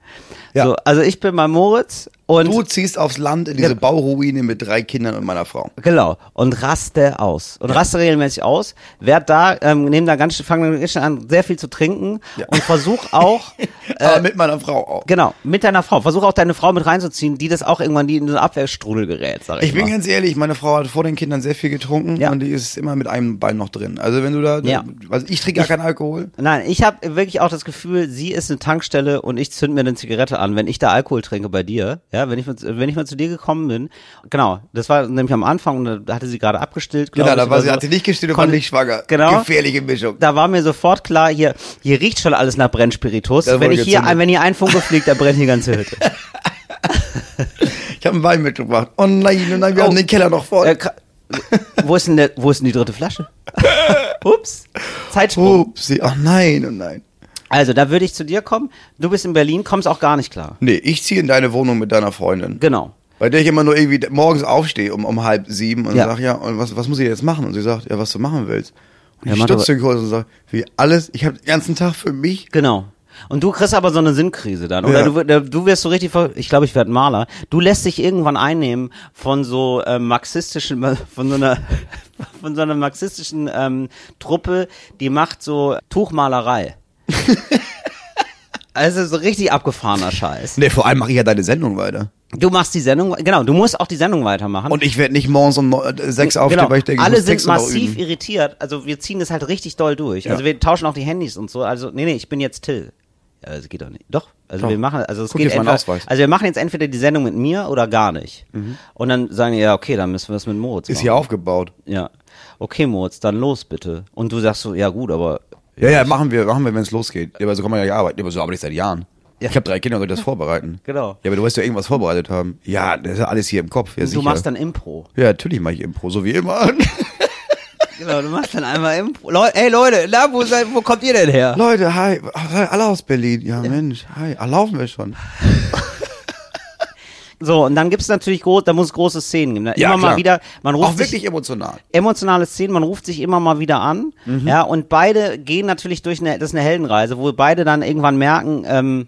Ja. So, also ich bin bei Moritz und Du ziehst aufs Land in diese Ja. Bauruine mit drei Kindern und meiner Frau. Genau. Und raste aus. Und raste regelmäßig aus. Werd da, ähm, nehmen da ganz, fangen dann ganz schnell an, sehr viel zu trinken Ja. und versuch auch, Aber mit meiner Frau auch. genau, mit deiner Frau. Versuch auch deine Frau mit reinzuziehen, die das auch irgendwann, die in einen Abwehrstrudel gerät, sag ich, Ich bin mal. ganz ehrlich, meine Frau hat vor den Kindern sehr viel getrunken Ja. und die ist immer mit einem Bein noch drin. Also wenn du da, Ja. also ich trinke gar keinen Alkohol. Nein, ich habe wirklich auch das Gefühl, sie ist eine Tankstelle und ich zünd mir eine Zigarette an, wenn ich da Alkohol trinke bei dir. Ja, wenn ich, wenn ich mal zu dir gekommen bin. Genau, das war nämlich am Anfang und da hatte sie gerade abgestillt. Genau, ich, da war sie, so. hat sie nicht gestillt und war nicht schwanger. Genau. Gefährliche Mischung. Da war mir sofort klar, hier, hier riecht schon alles nach Brennspiritus. Da Wenn ich hier, gezündet. ein, wenn hier ein Funke fliegt, dann brennt die ganze Hütte. Ich habe einen Wein mitgebracht. Oh nein, oh nein, wir Oh. haben den Keller noch voll. Äh, wo ist denn der, wo ist denn die dritte Flasche? Ups. Zeitsprung. Upsi, oh nein, oh nein. Also, da würde ich zu dir kommen. Du bist in Berlin, kommst auch gar nicht klar. Nee, ich ziehe in deine Wohnung mit deiner Freundin. Genau. Bei der ich immer nur irgendwie morgens aufstehe um, um halb sieben und Ja. sag, ja, und was, was muss ich jetzt machen? Und sie sagt, ja, was du machen willst. Und Ja, ich stutze kurz und sag, wie alles, ich habe den ganzen Tag für mich. Genau. Und du kriegst aber so eine Sinnkrise dann. Oder Ja. du, du wirst so richtig, ich glaube, ich werde Maler. Du lässt dich irgendwann einnehmen von so ähm, marxistischen, von so einer, von so einer marxistischen ähm, Truppe, die macht so Tuchmalerei. also so richtig abgefahrener Scheiß. Nee, vor allem mache ich ja deine Sendung weiter. Du machst die Sendung, genau, du musst auch die Sendung weitermachen. Und ich werde nicht morgens um äh, sechs aufstehen, genau. weil ich denke, ich alle muss sind massiv irritiert. Also wir ziehen das halt richtig doll durch. Ja. Also wir tauschen auch die Handys und so. Also nee, nee, ich bin jetzt Till. Ja, das geht doch nicht. Doch. Also Doch. wir machen, also es Guck, geht entweder, also wir machen jetzt entweder die Sendung mit mir oder gar nicht. Und dann sagen die, ja, okay, dann müssen wir es mit Moritz machen. Mhm. Ist hier aufgebaut. Ja. Okay, Moritz, dann los bitte. Und du sagst so, ja gut, aber Ja, ja, machen wir, machen wir, wenn es losgeht. Ja, aber so kann man ja arbeiten. Ja, aber so arbeite ich seit Jahren. Ja. Ich habe drei Kinder, soll ich das vorbereiten? Genau. Ja, aber du wirst ja irgendwas vorbereitet haben. Ja, das ist ja alles hier im Kopf. Ja, du sicher. machst dann Impro. Ja, natürlich mache ich Impro, so wie immer. Genau, du machst dann einmal Impro. Leu ey Leute, na, wo, seid, wo kommt ihr denn her? Leute, hi. Hi, Alle aus Berlin. Ja, Mensch, hi. Ah, laufen wir schon. So, und dann gibt's natürlich groß, da muss es große Szenen geben. ne? Ja, immer mal klar. wieder, man ruft Auch sich, wirklich emotional. emotionale Szenen, man ruft sich immer mal wieder an, Mhm. ja, und beide gehen natürlich durch eine, das ist eine Heldenreise, wo beide dann irgendwann merken, ähm,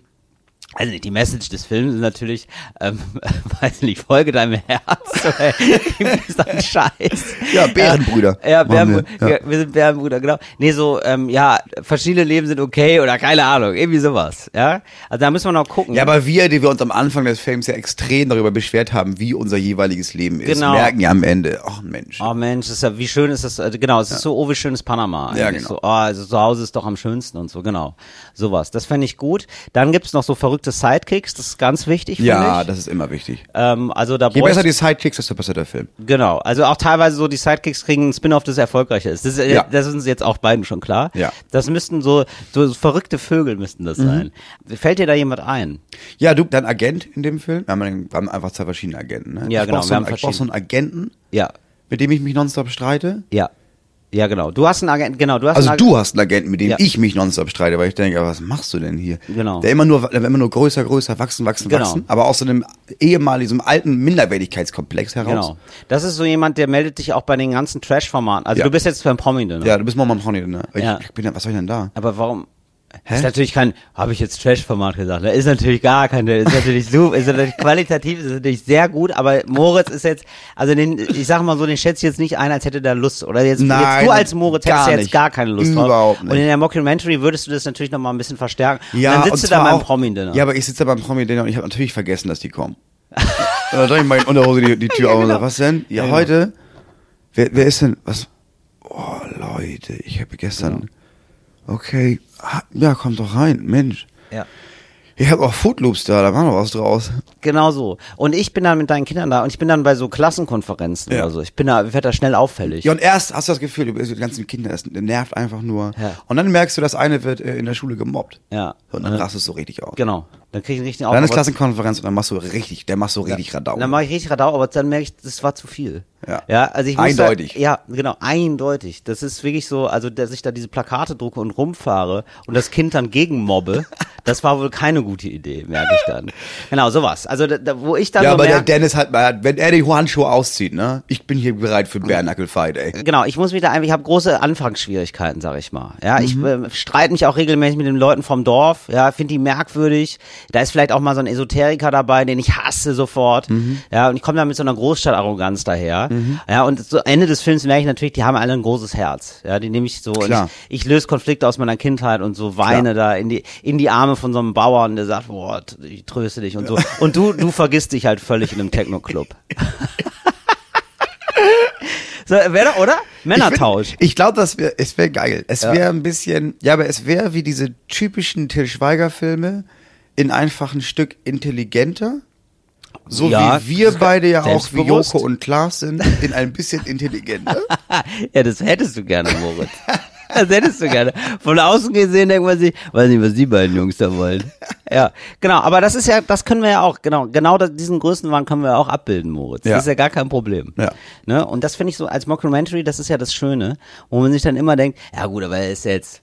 also die Message des Films ist natürlich, ähm, weiß nicht, folge deinem Herz, oder irgendwie so ein Scheiß. Ja, Bärenbrüder. Ja, Machen Bären, wir, ja. wir sind Bärenbrüder, genau. Nee, so, ähm, ja, verschiedene Leben sind okay oder keine Ahnung, irgendwie sowas, ja. Also da müssen wir noch gucken. Ja, aber wir, die wir uns am Anfang des Films ja extrem darüber beschwert haben, wie unser jeweiliges Leben ist, Genau. merken ja am Ende, ach Mensch. Oh Mensch, ist ja, wie schön ist das, also genau, es ist so, oh, wie schön ist Panama. Ja, genau. So, oh, also zu Hause ist doch am schönsten und so, genau. Sowas. Das fände ich gut. Dann gibt's noch so verrückte Sidekicks, das ist ganz wichtig, finde ja, ich. das ist immer wichtig. ähm, also da Je besser die Sidekicks, desto besser der Film. Genau, also auch teilweise so die Sidekicks kriegen ein Spin-off, das erfolgreicher ist. Das, ist Ja. das ist uns jetzt auch beiden schon klar. Ja. Mhm. Das müssten so, so verrückte Vögel müssten das sein. Fällt dir da jemand ein? Ja, du, dein Agent in dem Film, wir haben, wir haben einfach zwei verschiedene Agenten. Ne? Ja, ich genau, brauch So wir einen, haben ich brauch so einen Agenten, Ja, mit dem ich mich nonstop streite. ja, ja, genau. Du hast einen Agent, genau, du hast Also einen du hast einen Agenten, mit dem Ja. ich mich nonstop streite, weil ich denke, aber was machst du denn hier? Genau. Der immer nur, der immer nur größer, größer, wachsen, wachsen, Genau. wachsen, aber aus so einem ehemaligen, so einem alten Minderwertigkeitskomplex heraus. Genau. Das ist so jemand, der meldet dich auch bei den ganzen Trash-Formaten. Also Ja. du bist jetzt beim Promi, ne? Ja, du bist Mama Honey, ne? Ich, Ja. ich bin was soll ich denn da? Aber warum? Hä? Ist natürlich kein, habe ich jetzt Trash-Format gesagt, ne? Ist natürlich gar kein, ist natürlich super, ist natürlich qualitativ, ist natürlich sehr gut, aber Moritz ist jetzt, also den, ich sag mal so, den schätze ich jetzt nicht ein, als hätte der Lust, oder jetzt, Nein, jetzt du als Moritz hättest ja jetzt gar keine Lust drauf. Überhaupt nicht. Und in der Mockumentary würdest du das natürlich nochmal ein bisschen verstärken. Ja, und dann sitzt und du da beim Promi-Dinner. Ja, aber ich sitze da beim Promi-Dinner und ich habe natürlich vergessen, dass die kommen. und dann drehe ich mal in Unterhose die, die Tür auf und genau. sage, was denn? Ja, heute? Wer, wer ist denn, was? Oh, Leute, ich habe gestern, okay, ja, kommt doch rein, Mensch. ja. Ich habe auch Footloops da, da war noch was draus. Genau so. Und ich bin dann mit deinen Kindern da und ich bin dann bei so Klassenkonferenzen Ja. oder so. Ich bin da, ich werde da schnell auffällig. Ja, und erst hast du das Gefühl, du bist mit den ganzen Kindern, das nervt einfach nur. Ja. Und dann merkst du, das eine wird äh, in der Schule gemobbt. Ja. Und dann rastest du richtig aus. Genau. Dann krieg ich einen richtigen Dann ist. Klassenkonferenz und dann machst du richtig, der machst du richtig Radau. Dann mache ich richtig Radau, aber dann merke ich, das war zu viel. Ja. ja also ich muss Eindeutig. Da, ja, genau, eindeutig. Das ist wirklich so, also dass ich da diese Plakate drucke und rumfahre und das Kind dann gegenmobbe, das war wohl keine gute Idee, merke ich dann. Genau, sowas. Also da, da, wo ich dann Ja, so aber der merke, Dennis hat wenn er die Handschuhe auszieht, ne? Ich bin hier bereit für Bare Fight, ey. Genau, ich muss mich da einfach, ich habe große Anfangsschwierigkeiten, sag ich mal. Ja, ich Mhm. äh, streite mich auch regelmäßig mit den Leuten vom Dorf, ja, finde die merkwürdig. Da ist vielleicht auch mal so ein Esoteriker dabei, den ich hasse sofort. Mhm. Ja, und ich komme da mit so einer Großstadtarroganz daher. Ja, und zu Ende des Films merke ich natürlich, die haben alle ein großes Herz. Ja, die nehme ich so Klar. und ich, ich löse Konflikte aus meiner Kindheit und so weine da in die in die Arme von so einem Bauern, der sagt, boah, ich tröste dich und so. Und du du vergisst dich halt völlig in einem Techno-Club. so, wäre doch, oder? Männertausch. Ich, ich glaube, das wäre, es wäre geil. Es wäre ein bisschen, ja, aber es wäre wie diese typischen Till Schweiger Filme in einfach ein Stück intelligenter. So Ja, wie wir beide ja auch wie. Joko und Klaas sind, in ein bisschen intelligenter. Ja, das hättest du gerne, Moritz. Das hättest du gerne. Von außen gesehen denkt man sich, weiß nicht, was die beiden Jungs da wollen. Ja, genau. Aber das ist ja, das können wir ja auch, genau, genau diesen Größenwahn können wir ja auch abbilden, Moritz. Ja. Das ist ja gar kein Problem. Ja. Ne? Und das finde ich so als Mockumentary, das ist ja das Schöne, wo man sich dann immer denkt, ja gut, aber er ist jetzt,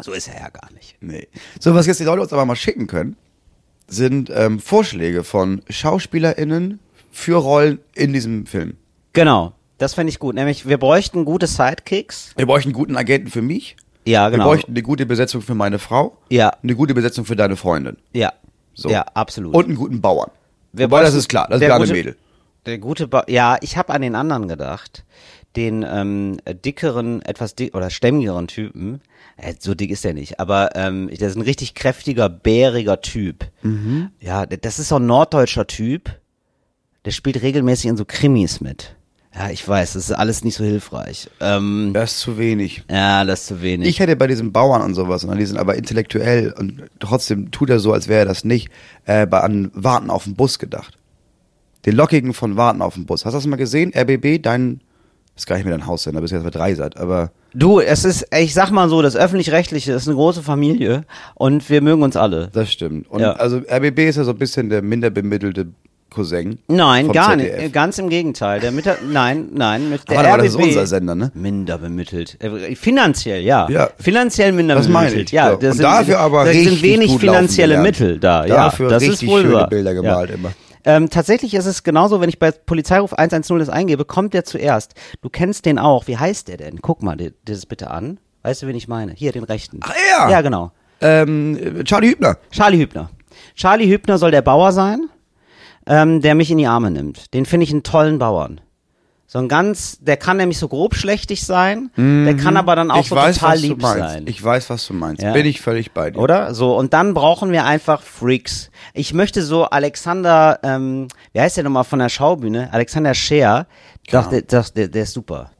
so ist er ja gar nicht. Nee. So, was jetzt die Leute uns aber mal schicken können, sind ähm, Vorschläge von SchauspielerInnen für Rollen in diesem Film. Genau. Das fände ich gut. Nämlich, wir bräuchten gute Sidekicks. Wir bräuchten einen guten Agenten für mich. Ja, genau. Wir bräuchten eine gute Besetzung für meine Frau. Ja. Eine gute Besetzung für deine Freundin. Ja. So. Ja, absolut. Und einen guten Bauern. Wir Wobei, das ist klar, das ist gar eine gute- Mädel. Der gute ba ja, ich habe an den anderen gedacht. Den ähm, dickeren, etwas dick oder stämmigeren Typen. Äh, so dick ist der nicht, aber ähm, der ist ein richtig kräftiger, bäriger Typ. Mhm. Ja, das ist so ein norddeutscher Typ. Der spielt regelmäßig in so Krimis mit. Ja, ich weiß, das ist alles nicht so hilfreich. Ähm, Das ist zu wenig. ja, das ist zu wenig. Ich hätte bei diesem Bauern und sowas, und die sind aber intellektuell und trotzdem tut er so, als wäre er das nicht, äh, bei an Warten auf den Bus gedacht. Den Lockigen von Warten auf den Bus. Hast du das mal gesehen? RBB, dein, ist gar nicht mehr dein Haussender, bis jetzt bei drei seid, aber du, es ist, ich sag mal so, das öffentlich-rechtliche ist eine große Familie und wir mögen uns alle. das stimmt. Und Ja. also RBB ist ja so ein bisschen der minder bemittelte Cousin. Nein, gar ZDF. nicht. Ganz im Gegenteil. Der Mitter nein, nein, mit der Aber, aber das ist unser Sender, ne? minder bemittelt. Äh, Finanziell, ja. Ja. Finanziell minder Das meine bemittelt. ich. Ja, das Und sind, dafür aber da richtig sind wenig finanzielle. Mittel da. Dafür ja, das richtig ist wohl schöne. Bilder gemalt ja. immer. Ähm, tatsächlich ist es genauso, wenn ich bei Polizeiruf 110 das eingebe, kommt der zuerst. Du kennst den auch. Wie heißt der denn? Guck mal dir das bitte an. Weißt du, wen ich meine? Hier, den rechten. Ach, er? Ja, genau. Ähm, Charlie Hübner. Charlie Hübner. Charlie Hübner soll der Bauer sein, ähm, der mich in die Arme nimmt. Den finde ich einen tollen Bauern. So ein ganz, der kann nämlich so grob schlechtig sein, der kann aber dann auch Mhm. ich so weiß, total lieb sein. Ich weiß, was du meinst. Ja. Bin ich völlig bei dir. Oder? So, und dann brauchen wir einfach Freaks. Ich möchte so Alexander, ähm, wie heißt der nochmal von der Schaubühne? Alexander Scheer. Doch, der, doch, der, der ist super.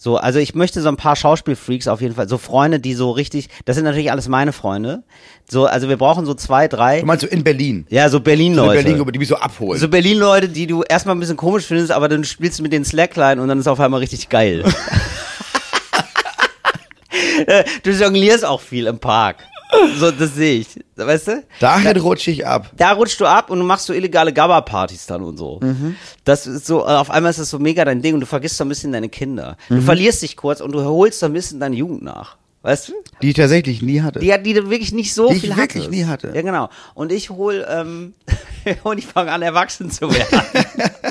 So, also ich möchte so ein paar Schauspielfreaks auf jeden Fall, so Freunde, die so richtig, das sind natürlich alles meine Freunde. So, also wir brauchen so zwei, drei, Du meinst so in Berlin? ja, so So in Berlin-Leute. Berlin, die mich so abholen. so Berlin-Leute, die du erstmal ein bisschen komisch findest, aber dann spielst du mit den Slackline und dann ist auf einmal richtig geil. Du jonglierst auch viel im Park. So, das sehe ich. Weißt du? Dahin rutsche ich ab. Da rutschst du ab und du machst so illegale Gabba-Partys dann und so. Das ist so, äh, auf einmal ist das so mega dein Ding und du vergisst so ein bisschen deine Kinder. Du verlierst dich kurz und du holst so ein bisschen deine Jugend nach. Weißt du? Die ich tatsächlich nie hatte. Die, hat- die du wirklich nicht so Die ich viel wirklich hattest. nie hatte. Ja, genau. Und ich hol, ähm, und ich fange an, erwachsen zu werden.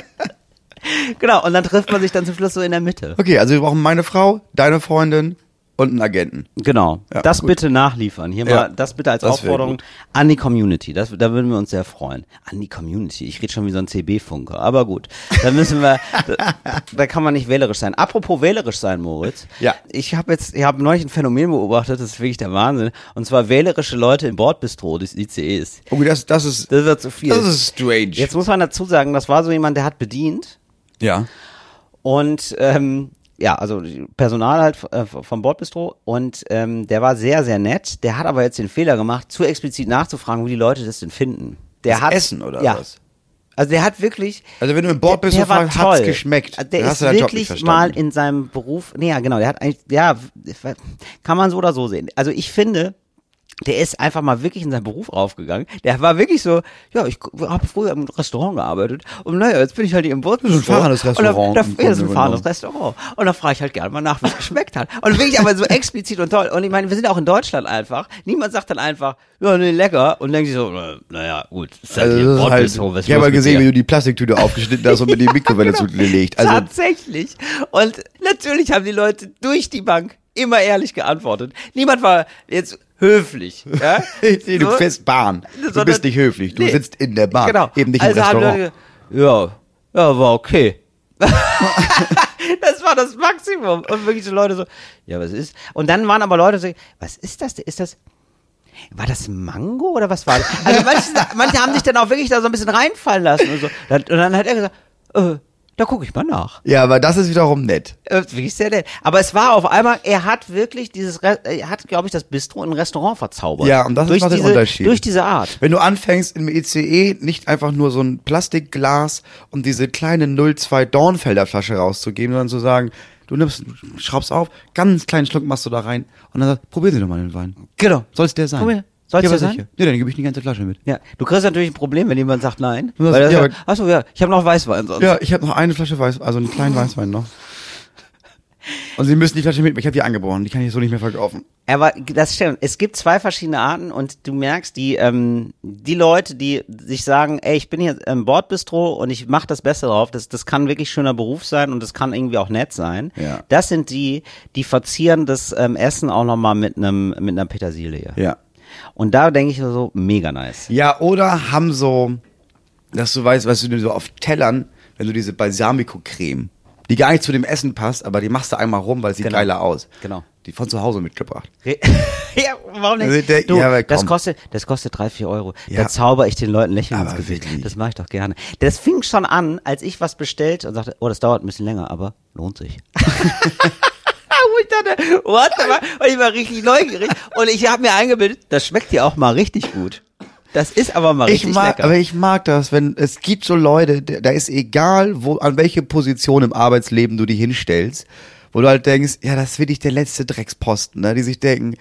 genau, und dann trifft man sich dann zum Schluss so in der Mitte. Okay, also wir brauchen meine Frau, deine Freundin und einen Agenten. Genau. Ja, das gut. bitte nachliefern. Hier Ja, mal, das bitte als das Aufforderung an die Community. Das, da würden wir uns sehr freuen. An die Community. Ich rede schon wie so ein CB-Funker. Aber gut. Da müssen wir, da, da kann man nicht wählerisch sein. Apropos wählerisch sein, Moritz. Ja. Ich habe jetzt, ich habe neulich ein Phänomen beobachtet, das ist wirklich der Wahnsinn. Und zwar wählerische Leute im Bordbistro des ICEs. Okay, das, das ist, Das wird zu viel. das ist strange. Jetzt muss man dazu sagen, das war so jemand, der hat bedient. ja. Und ähm, ja, also Personal halt äh, vom Bordbistro und ähm, der war sehr, sehr nett. Der hat aber jetzt den Fehler gemacht, zu explizit nachzufragen, wie die Leute das denn finden. Der Das hat Essen oder ja. was? Also der hat wirklich. Also wenn du im Bord bist, der war fragst, hat's geschmeckt. Der ist wirklich mal in seinem Beruf. Nee, ja, genau. Der hat eigentlich, ja, kann man so oder so sehen. Also ich finde, der ist einfach mal wirklich in seinen Beruf aufgegangen. Der war wirklich so, ja, ich habe früher im Restaurant gearbeitet und naja, jetzt bin ich halt hier im Bordbistro. Das ist ein fahrendes Restaurant da, da, ja, das ist ein fahrendes. Restaurant. Und da frage ich halt gerne mal nach, wie es geschmeckt hat. Und wirklich aber so explizit und toll. Und ich meine, wir sind auch in Deutschland einfach. Niemand sagt dann einfach, ja, nee, lecker. Und denkt sich so, na, naja, gut, ist halt Also ist halt, was ist ich habe mal gesehen, wie du die Plastiktüte aufgeschnitten hast und mit die Mikrowelle zugelegt. Also Tatsächlich. Und natürlich haben die Leute durch die Bank immer ehrlich geantwortet. Niemand war jetzt höflich. Ja? Du So. fährst Bahn. Du Sondern- bist nicht höflich. Du Nee. sitzt in der Bahn. Genau. Eben nicht also im Restaurant. Leute, ja, ja, war okay. das war das Maximum. Und wirklich so Leute so, ja, was ist? Und dann waren aber Leute so, was ist das? Ist das, war das Mango oder was war das? Also manche, manche haben sich dann auch wirklich da so ein bisschen reinfallen lassen und so. Und dann hat er gesagt, äh, da gucke ich mal nach. ja, aber das ist wiederum nett. Äh, Wirklich sehr nett. Aber es war auf einmal, er hat wirklich dieses, Re er hat, glaube ich, das Bistro in ein Restaurant verzaubert. Ja, und das durch den diese, Unterschied. Durch diese Art. Wenn du anfängst im ECE nicht einfach nur so ein Plastikglas und diese kleine 02 Dornfelder Flasche rauszugeben, sondern zu sagen, du nimmst, schraubst auf, ganz kleinen Schluck machst du da rein und dann sagst, probieren Sie doch mal den Wein. Genau. Soll es der sein? Probier. Soll's ja, aber sein? sicher. Nee, dann gebe ich die ganze Flasche mit. Ja, du kriegst natürlich ein Problem, wenn jemand sagt nein. Du hast- Weil das ja, ja, achso, ja, ich habe noch Weißwein sonst. Ja, ich habe noch eine Flasche Weiß, also einen kleinen Weißwein noch. Und Sie müssen die Flasche mit, ich habe die angebrochen, die kann ich so nicht mehr verkaufen. Aber das stimmt. Es gibt zwei verschiedene Arten und du merkst, die ähm, die Leute, die sich sagen, ey, ich bin hier im Bordbistro und ich mache das Beste drauf, das, das kann wirklich schöner Beruf sein und das kann irgendwie auch nett sein. Ja. Das sind die, die verzieren das ähm, Essen auch nochmal mit einem mit einer Petersilie. Ja. Und da denke ich so, mega nice. Ja, oder haben so, dass du weißt, weißt du, so auf Tellern, wenn du diese Balsamico-Creme, die gar nicht zu dem Essen passt, aber die machst du einmal rum, weil sie Genau. geiler aus. Genau. Die von zu Hause mitgebracht. Ja, warum Also nicht? der- Du, ja, das kostet, das kostet drei, vier Euro. Ja. Da zauber ich den Leuten Lächeln ins Aber Gesicht. wirklich. Das mache ich doch gerne. Das fing schon an, als ich was bestellt und sagte, oh, das dauert ein bisschen länger, aber lohnt sich. Wo ich dachte, what the fuck? Und ich war richtig neugierig und ich habe mir eingebildet, das schmeckt dir auch mal richtig gut. Das ist aber mal Ich richtig mag, lecker. aber ich mag das, wenn es gibt so Leute, da ist egal, wo, an welche Position im Arbeitsleben du die hinstellst, wo du halt denkst, ja, das will ich der letzte Drecksposten, ne? die sich denken,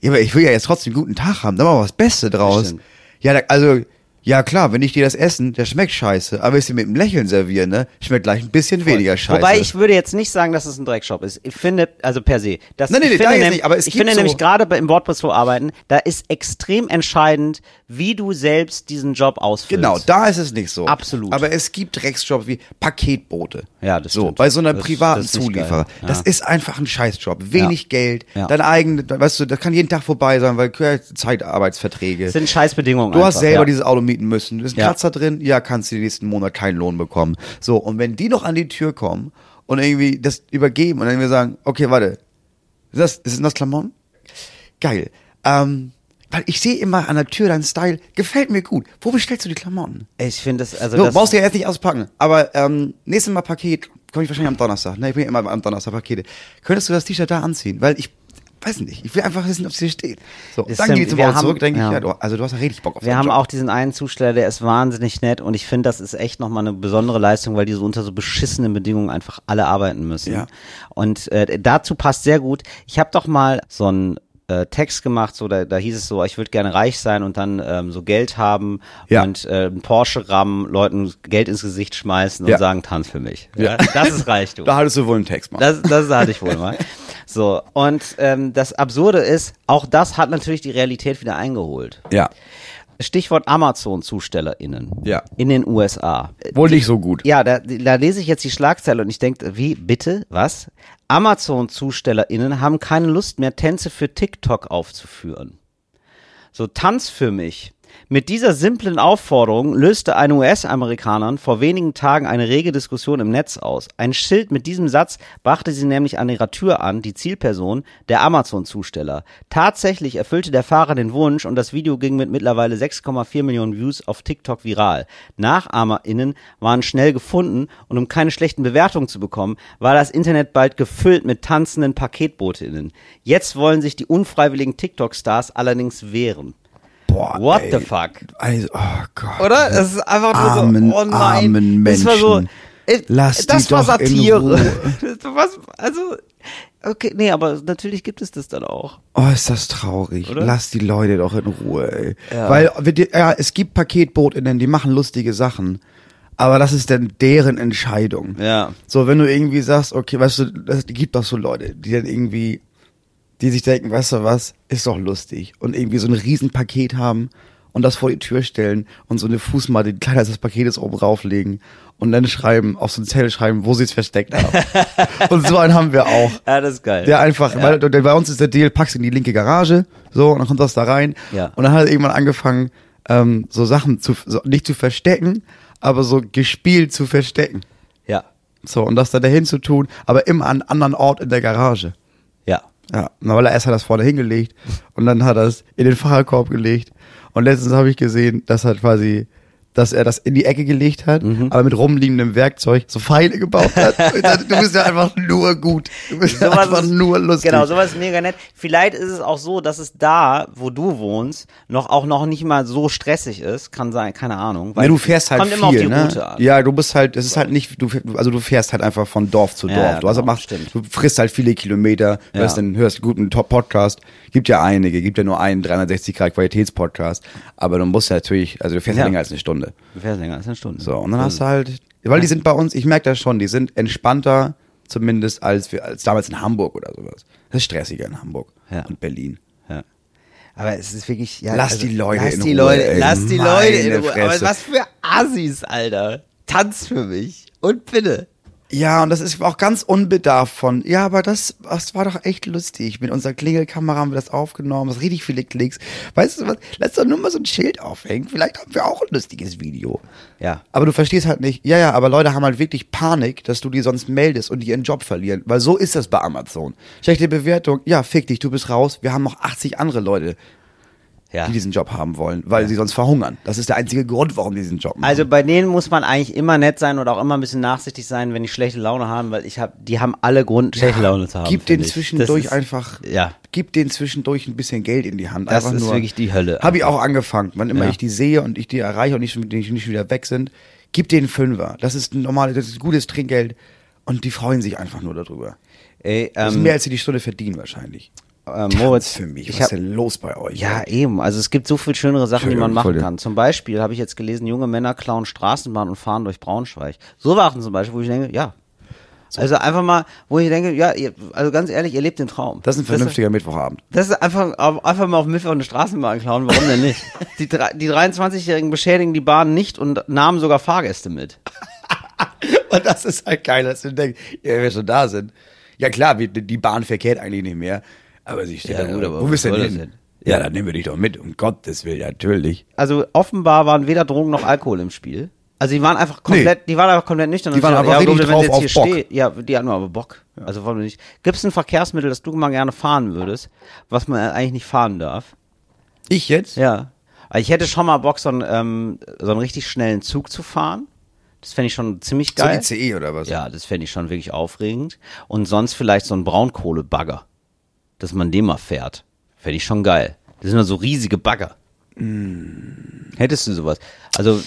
ja, aber ich will ja jetzt trotzdem einen guten Tag haben, da machen wir was Beste draus. Ja, da, also Ja klar, wenn ich dir das Essen, der schmeckt scheiße, aber wenn ich dir mit einem Lächeln serviere, ne, schmeckt gleich ein bisschen weniger scheiße. Wobei ich würde jetzt nicht sagen, dass es ein Dreckshop ist. Ich finde, also per se. Das, Nein, nein, ich nein, finde, nehm- nicht, aber es ich finde so- nämlich gerade im Wortbistro arbeiten, da ist extrem entscheidend, wie du selbst diesen Job ausfüllst. Genau, da ist es nicht so. Absolut. Aber es gibt Drecksjobs wie Paketboote. Ja, das So, stimmt. bei so einer Das- privaten das Zulieferer. Ja. Das ist einfach ein Scheißjob. Wenig Ja. Geld, Ja. dein eigenes, weißt du, das kann jeden Tag vorbei sein, weil Zeitarbeitsverträge. Das sind Scheißbedingungen. Du hast einfach, selber ja. dieses Auto mieten müssen. Du bist ein Ja. Kratzer drin, ja, kannst du den nächsten Monat keinen Lohn bekommen. So, und wenn die noch an die Tür kommen und irgendwie das übergeben und dann wir sagen, okay, warte, ist das, ist das Klamotten? Geil. Ähm, weil ich sehe immer an der Tür deinen Style, gefällt mir gut. Wo bestellst du die Klamotten? Ich finde das, also So, das, brauchst du ja jetzt nicht auspacken. Aber ähm, nächstes Mal Paket, komme ich wahrscheinlich am Donnerstag. Ne, ich bringe immer am Donnerstag Pakete. Könntest du das T-Shirt da anziehen? Weil ich weiß nicht, ich will einfach wissen, ob es hier steht. So, dann gehe ich zum Auto zurück, denke ja. ich, ja, du, also du hast ja richtig Bock auf Wir haben Job. auch diesen einen Zusteller, der ist wahnsinnig nett und ich finde, das ist echt nochmal eine besondere Leistung, weil die so unter so beschissenen Bedingungen einfach alle arbeiten müssen. Ja. Und äh, dazu passt sehr gut. Ich habe doch mal so einen äh, Text gemacht, so da, da hieß es so, ich würde gerne reich sein und dann ähm, so Geld haben Ja. und äh, einen Porsche rammen, Leuten Geld ins Gesicht schmeißen und Ja. sagen, tanz für mich. Ja. Das ist Reichtum. Da hattest du wohl einen Text mal. Das, das hatte ich wohl mal. So, und ähm, das Absurde ist, auch das hat natürlich die Realität wieder eingeholt. ja. Stichwort Amazon-ZustellerInnen. Ja. In den USA. Wohl nicht so gut. Ja, da, da lese ich jetzt die Schlagzeile und ich denke, wie, bitte, was? Amazon-ZustellerInnen haben keine Lust mehr, Tänze für TikTok aufzuführen. So, tanz für mich. Mit dieser simplen Aufforderung löste ein US-Amerikaner vor wenigen Tagen eine rege Diskussion im Netz aus. Ein Schild mit diesem Satz brachte sie nämlich an ihrer Tür an, die Zielperson, der Amazon-Zusteller. Tatsächlich erfüllte der Fahrer den Wunsch und das Video ging mit mittlerweile 6,4 Millionen Views auf TikTok viral. NachahmerInnen waren schnell gefunden und um keine schlechten Bewertungen zu bekommen, war das Internet bald gefüllt mit tanzenden PaketboteInnen. Jetzt wollen sich die unfreiwilligen TikTok-Stars allerdings wehren. Boah, What ey. the fuck? Also, oh Gott. Oder? Es ist einfach nur Armen, so, oh nein. armen Das war so, Menschen. äh, Lass das die war Satire. Was, also, okay, nee, aber natürlich gibt es das dann auch. Oh, ist das traurig. Oder? Lass die Leute doch in Ruhe, ey. Ja. Weil, ja, es gibt PaketbotInnen, die machen lustige Sachen. Aber das ist dann deren Entscheidung. Ja. So, wenn du irgendwie sagst, okay, weißt du, es gibt doch so Leute, die dann irgendwie, die sich denken, weißt du was, ist doch lustig. Und irgendwie so ein Riesenpaket haben und das vor die Tür stellen und so eine Fußmatte, die kleiner als das Paket ist, oben rauflegen und dann schreiben, auf so ein Zettel schreiben, wo sie es versteckt haben. und so einen haben wir auch. Ja, das ist geil. Der einfach, weil der, bei uns ist der Deal, packst in die linke Garage, so, und dann kommt das da rein. Ja. Und dann hat er irgendwann angefangen, ähm, so Sachen zu, so, nicht zu verstecken, aber so gespielt zu verstecken. ja, So, und das da dahin zu tun, aber immer an einem anderen Ort in der Garage. Ja. Na, weil er erst hat das vorne hingelegt und dann hat er es in den Fahrradkorb gelegt. Und letztens habe ich gesehen, dass er quasi, dass er das in die Ecke gelegt hat, Mhm. aber mit rumliegendem Werkzeug so Pfeile gebaut hat. Dachte, du bist ja einfach nur gut. Du bist ja Sowas einfach ist- nur lustig. Genau, sowas ist mega nett. Vielleicht ist es auch so, dass es da, wo du wohnst, noch auch noch nicht mal so stressig ist. Kann sein, keine Ahnung. Ja, du fährst halt kommt viel, immer auf die ne? Route an. Ja, du bist halt, es ist halt nicht, du, also du fährst halt einfach von Dorf zu Dorf. ja, du, also genau, machst, stimmt. du frisst halt viele Kilometer, Ja. hörst dann, hörst guten Top-Podcast. Gibt ja einige, gibt ja nur einen 360 Grad Qualitätspodcast. Aber du musst ja natürlich, also du fährst Ja. länger als eine Stunde. Du fährst länger als eine Stunde. So, und dann hast du halt, weil die sind bei uns, ich merke das schon, die sind entspannter, zumindest als wir, als damals in Hamburg oder sowas. Das ist stressiger in Hamburg Ja. und Berlin. Ja. Aber es ist wirklich, ja. Lass die Leute lass in die Ruhe, Leute, ey. lass die Leute in Ruhe. Aber Fresse. was für Assis, Alter. Tanz für mich. Und bitte. Ja, und das ist auch ganz unbedarft von, ja, aber das, das war doch echt lustig. Mit unserer Klingelkamera haben wir das aufgenommen, das richtig viele Klicks. Weißt du was, lass doch nur mal so ein Schild aufhängen, vielleicht haben wir auch ein lustiges Video. Ja. Aber du verstehst halt nicht, ja, ja, aber Leute haben halt wirklich Panik, dass du die sonst meldest und die ihren Job verlieren. Weil so ist das bei Amazon. Schlechte Bewertung, ja, fick dich, du bist raus. Wir haben noch 80 andere Leute, Ja. die diesen Job haben wollen, weil sie sonst verhungern. Das ist der einzige Grund, warum die diesen Job machen. Also bei denen muss man eigentlich immer nett sein oder auch immer ein bisschen nachsichtig sein, wenn die schlechte Laune haben, weil ich habe, die haben alle Grund, schlechte Laune zu haben. Gib denen ich. zwischendurch ist- einfach, Ja. gib denen zwischendurch ein bisschen Geld in die Hand. Das einfach ist nur, wirklich die Hölle. Habe ich auch angefangen. Wann immer Ja. ich die sehe und ich die erreiche und nicht, nicht, nicht wieder weg sind, gib denen Fünfer. Das ist ein normales, das ist gutes Trinkgeld und die freuen sich einfach nur darüber. Ey, Das ist ähm, mehr, als sie die Stunde verdienen wahrscheinlich. Äh, Moritz, für mich. ich Was ist denn los bei euch? ja eben, also es gibt so viel schönere Sachen, die man machen kann. Zum Beispiel habe ich jetzt gelesen, junge Männer klauen Straßenbahn und fahren durch Braunschweig. So Sachen zum Beispiel, wo ich denke, ja. Also einfach mal, wo ich denke, ja, ihr, also ganz ehrlich, ihr lebt den Traum. Das ist ein vernünftiger Mittwochabend. Das ist einfach, einfach mal auf Mittwoch eine Straßenbahn klauen, warum denn nicht? Die, die 23-Jährigen beschädigen die Bahn nicht und nahmen sogar Fahrgäste mit. Und das ist halt geil, dass du denkst, ja, wenn wir schon da sind. Ja klar, die Bahn verkehrt eigentlich nicht mehr. Aber sie steht Ja, da, gut, aber wo bist denn hin? denn? Ja, dann nehmen wir dich doch mit, um Gottes Willen, natürlich. Also offenbar waren weder Drogen noch Alkohol im Spiel. Also die waren einfach komplett, die waren einfach komplett nüchtern. Die waren einfach dachte, richtig wenn drauf auf jetzt hier Bock. steht- Ja, die hatten aber Bock. Also wollen wir nicht. Gibt es ein Verkehrsmittel, das du mal gerne fahren würdest, was man eigentlich nicht fahren darf? Ich jetzt? Ja. Also ich hätte schon mal Bock, so einen, ähm, so einen richtig schnellen Zug zu fahren. Das fände ich schon ziemlich So geil. ICE oder was? Ja, das fände ich schon wirklich aufregend. Und sonst vielleicht so ein Braunkohlebagger, dass man den mal fährt. Fände ich schon geil. Das sind nur so riesige Bagger. Hättest du sowas? Also,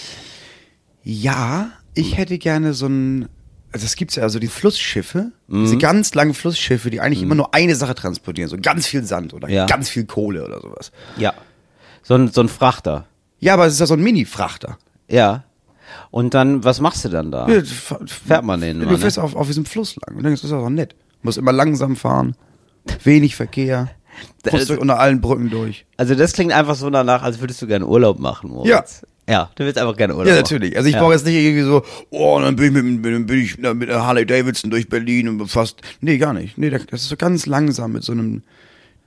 Ja, ich hätte gerne so ein, also es gibt ja also die Flussschiffe, Mhm. diese ganz langen Flussschiffe, die eigentlich immer nur eine Sache transportieren, so ganz viel Sand oder Ja. ganz viel Kohle oder sowas. ja. So ein, so ein Frachter. Ja, aber es ist ja so ein Mini-Frachter. Ja. Und dann, was machst du dann da? Ja, Fährt man den Du mal, ne? fährst auf, auf diesem Fluss lang und denkst, das ist doch nett. Muss immer langsam fahren, wenig Verkehr, kommst durch unter allen Brücken durch. Also das klingt einfach so danach, als würdest du gerne Urlaub machen, Moritz. Ja. Ja, du willst einfach gerne Urlaub Ja, natürlich. Also ich ja. brauche jetzt nicht irgendwie so, oh, dann bin ich mit, mit, bin ich mit Harley Davidson durch Berlin und fast. Nee, gar nicht. Nee, das ist so ganz langsam mit so einem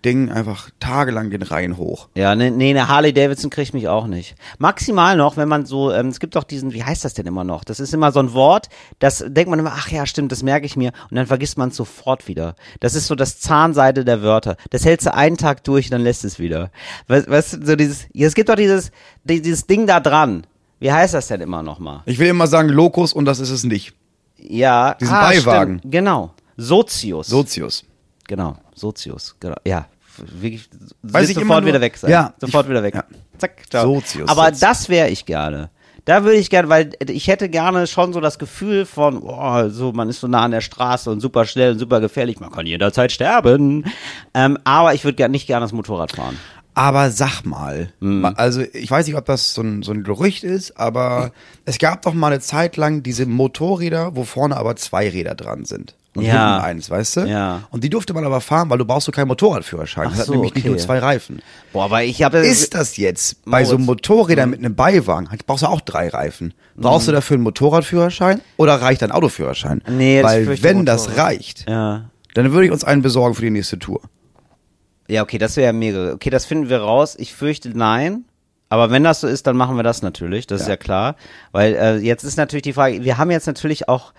Ding einfach tagelang den Rhein hoch. Ja, nee, nee, eine Harley Davidson kriegt mich auch nicht. Maximal noch, wenn man so, ähm, es gibt doch diesen, wie heißt das denn immer noch? Das ist immer so ein Wort, das denkt man immer, ach ja, stimmt, das merke ich mir und dann vergisst man es sofort wieder. Das ist so das Zahnseide der Wörter. Das hältst du einen Tag durch, dann lässt es wieder. Weißt du, so dieses, es gibt doch dieses, die- dieses Ding da dran. Wie heißt das denn immer noch mal? Ich will immer sagen Lokus und das ist es nicht. Ja, Diesen ah, Beiwagen. Stimmt, genau. Sozius. Sozius. Genau, Sozius. Genau. Ja, wirklich. Weiß ich sofort wieder weg sein. Ja, sofort ich- wieder weg. ja. Zack, ciao. Sozius Aber sitzt. das wäre ich gerne. Da würde ich gerne, weil ich hätte gerne schon so das Gefühl von, oh, so man ist so nah an der Straße und super schnell und super gefährlich, man kann jederzeit sterben. Ähm, aber ich würde nicht gerne das Motorrad fahren. Aber sag mal, Mhm. also ich weiß nicht, ob das so ein, so ein Gerücht ist, aber es gab doch mal eine Zeit lang diese Motorräder, wo vorne aber zwei Räder dran sind. Und Ja. hinten eins, weißt du? Ja. Und die durfte man aber fahren, weil du brauchst so keinen Motorradführerschein. Ach das hat so, nämlich nicht okay. nur zwei Reifen. Boah, aber ich habe Ist das jetzt bei so Moritz. Motorrädern mit einem Beiwagen, brauchst du auch drei Reifen. Brauchst du dafür einen Motorradführerschein oder reicht ein Autoführerschein? Nee, das Weil wenn das reicht, ja. dann würde ich uns einen besorgen für die nächste Tour. Ja, okay, das wäre mega. Okay, das finden wir raus. Ich fürchte nein. Aber wenn das so ist, dann machen wir das natürlich. Das ist Ja. ja klar. Weil äh, jetzt ist natürlich die Frage, wir haben jetzt natürlich auch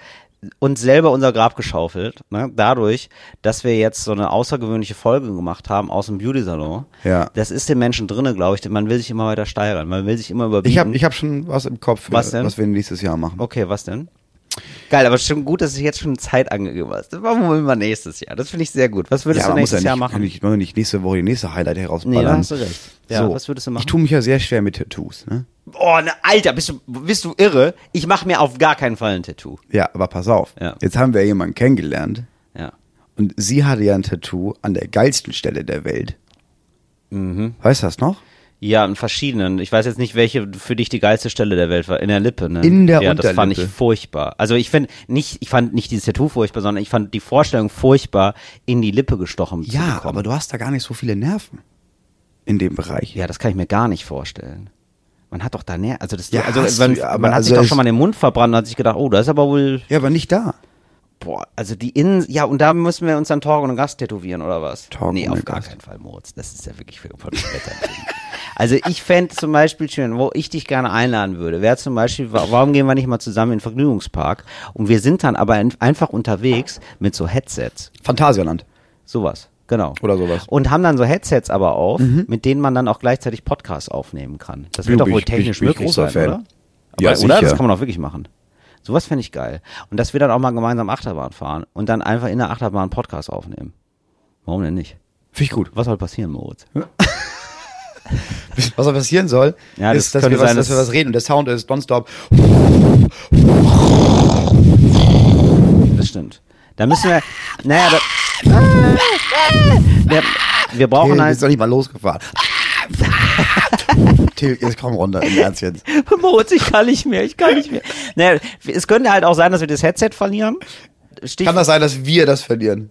uns selber unser Grab geschaufelt, ne? dadurch, dass wir jetzt so eine außergewöhnliche Folge gemacht haben aus dem Beauty-Salon. Ja. Das ist den Menschen drinne, glaube ich. denn Man will sich immer weiter steigern. Man will sich immer überbieten. Ich habe ich hab schon was im Kopf, Was denn? was wir nächstes Jahr machen. Okay, was denn? Geil, aber schon gut, dass du jetzt schon Zeit angegeben hast. Das machen wir mal nächstes Jahr. Das finde ich sehr gut. Was würdest du man muss nächstes ja Jahr nicht, machen? Kann ich nur nicht nächste Woche die nächste Highlight Nee, herausballern. da hast du recht. Ja, so, was würdest du machen? Ich tue mich ja sehr schwer mit Tattoos. Ne? Oh, ne, Alter, bist du, bist du irre? Ich mache mir auf gar keinen Fall ein Tattoo. Ja, aber pass auf. Ja. Jetzt haben wir jemanden kennengelernt Ja. und sie hatte ja ein Tattoo an der geilsten Stelle der Welt. Mhm. Weißt du das noch? Ja, in verschiedenen. Ich weiß jetzt nicht, welche für dich die geilste Stelle der Welt war. In der Lippe, ne? In der Ja, das fand ich Unterlippe. furchtbar. Also ich finde nicht, ich fand nicht dieses Tattoo furchtbar, sondern ich fand die Vorstellung furchtbar, in die Lippe gestochen zu Ja, bekommen. aber du hast da gar nicht so viele Nerven in dem Bereich. Ja, das kann ich mir gar nicht vorstellen. Man hat doch da näher, also das, Ja, also man, du man hat also sich doch schon mal den Mund verbrannt und hat sich gedacht, oh, das ist aber wohl, Ja, aber nicht da. boah, also die Innen, ja, und da müssen wir uns dann Torgen und Gast tätowieren, oder was? Torgen nee, auf gar Gast. keinen Fall, Moritz. Das ist ja wirklich für Wetter. Also ich fände zum Beispiel schön, wo ich dich gerne einladen würde, wäre zum Beispiel, wa- warum gehen wir nicht mal zusammen in den Vergnügungspark? Und wir sind dann aber ein- einfach unterwegs mit so Headsets. Phantasialand. Sowas, genau. Oder sowas. Und haben dann so Headsets aber auf, mit denen man dann auch gleichzeitig Podcasts aufnehmen kann. Das wird Ja, doch bin wohl bin technisch ich- bin ich möglich großer sein, Fan. oder? Ja, Aber, oder? Das kann man auch wirklich machen. Sowas fände ich geil. Und dass wir dann auch mal gemeinsam Achterbahn fahren und dann einfach in der Achterbahn einen Podcast aufnehmen. Warum denn nicht? Finde ich gut. Was soll passieren, Moritz? Was da passieren soll, Ja, das ist, dass, könnte wir was, sein, dass wir was reden und der Sound ist nonstop. Das stimmt. Da müssen wir, naja, da, wir, wir brauchen Till, halt. bist doch nicht mal losgefahren. Till, jetzt komm runter, im Ernst jetzt. Moritz, ich kann nicht mehr, ich kann nicht mehr. Naja, es könnte halt auch sein, dass wir das Headset verlieren. Stich, Kann das sein, dass wir das verlieren?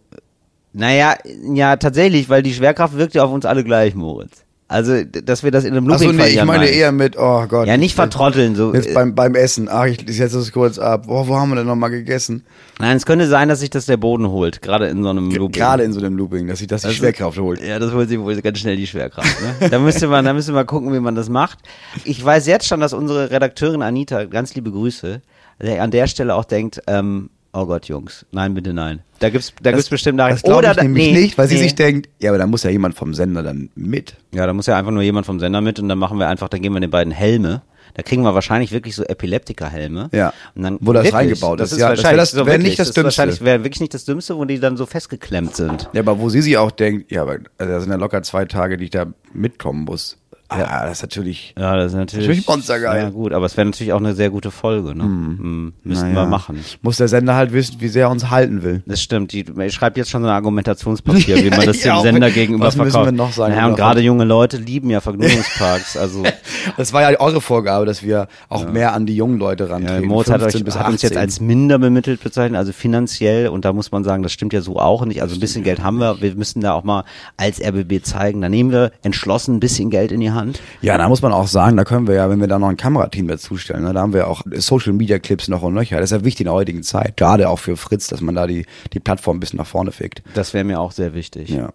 naja, ja, tatsächlich, weil die Schwerkraft wirkt ja auf uns alle gleich, Moritz. Also, dass wir das in einem Looping Achso, nee, ich meine meine eher mit, oh Gott. Ja, nicht vertrotteln, so. Jetzt beim, beim Essen. Ach, ich setze das kurz ab. Oh, wo haben wir denn nochmal gegessen? Nein, es könnte sein, dass sich das der Boden holt, gerade in so einem Looping. Gerade in so einem Looping, dass sich das die Schwerkraft holt. Ja, das holt sich wohl ganz schnell die Schwerkraft. Ne? da müsste man, da müsste man gucken, wie man das macht. Ich weiß jetzt schon, dass unsere Redakteurin Anita, ganz liebe Grüße, an der Stelle auch denkt, ähm, oh Gott, Jungs, nein, bitte nein. Da gibt's, da gibt's bestimmt Das glaube ich da- nämlich nee, nicht, weil sie nee. sich denkt, ja, aber da muss ja jemand vom Sender dann mit. Ja, da muss ja einfach nur jemand vom Sender mit und dann machen wir einfach, dann geben wir den beiden Helme. Da kriegen wir wahrscheinlich wirklich so Epileptiker-Helme. Ja. Und dann, Wo das wirklich, reingebaut das ist. ist. Ja, das wär wahrscheinlich das- so wär nicht das ist wahrscheinlich, Dümmste. wäre wirklich nicht das Dümmste, wo die dann so festgeklemmt sind. Ja, aber wo sie sich auch denkt, ja, aber also das sind ja locker zwei Tage, die ich da mitkommen muss. Ja, das ist natürlich. Ja, das ist natürlich. Natürlich monstergeil. Ja, gut, aber es wäre natürlich auch eine sehr gute Folge, ne? Hm. Müssten naja, wir machen. Muss der Sender halt wissen, wie sehr er uns halten will. Das stimmt. Die, ich schreibe jetzt schon so ein Argumentationspapier, wie man das dem. Sender gegenüber Was müssen verkauft. wir noch sagen? Naja, und gerade junge Leute lieben ja Vergnügungsparks. Also Das war ja eure Vorgabe, dass wir auch mehr an die jungen Leute ja, rantreten. Moritz hat, euch, 15 bis hat uns jetzt 18. als minder bemittelt bezeichnet, also finanziell. Und da muss man sagen, das stimmt ja so auch nicht. Also ein bisschen Geld haben wir. Wir müssen da auch mal als RBB zeigen. Da nehmen wir entschlossen ein bisschen Geld in die Hand. Ja, da muss man auch sagen, da können wir ja, wenn wir da noch ein Kamerateam dazustellen, ne, da haben wir auch Social Media Clips noch und nöcher. Das ist ja wichtig in der heutigen Zeit, gerade auch für Fritz, dass man da die, die Plattform ein bisschen nach vorne fickt. Das wäre mir auch sehr wichtig. Ja.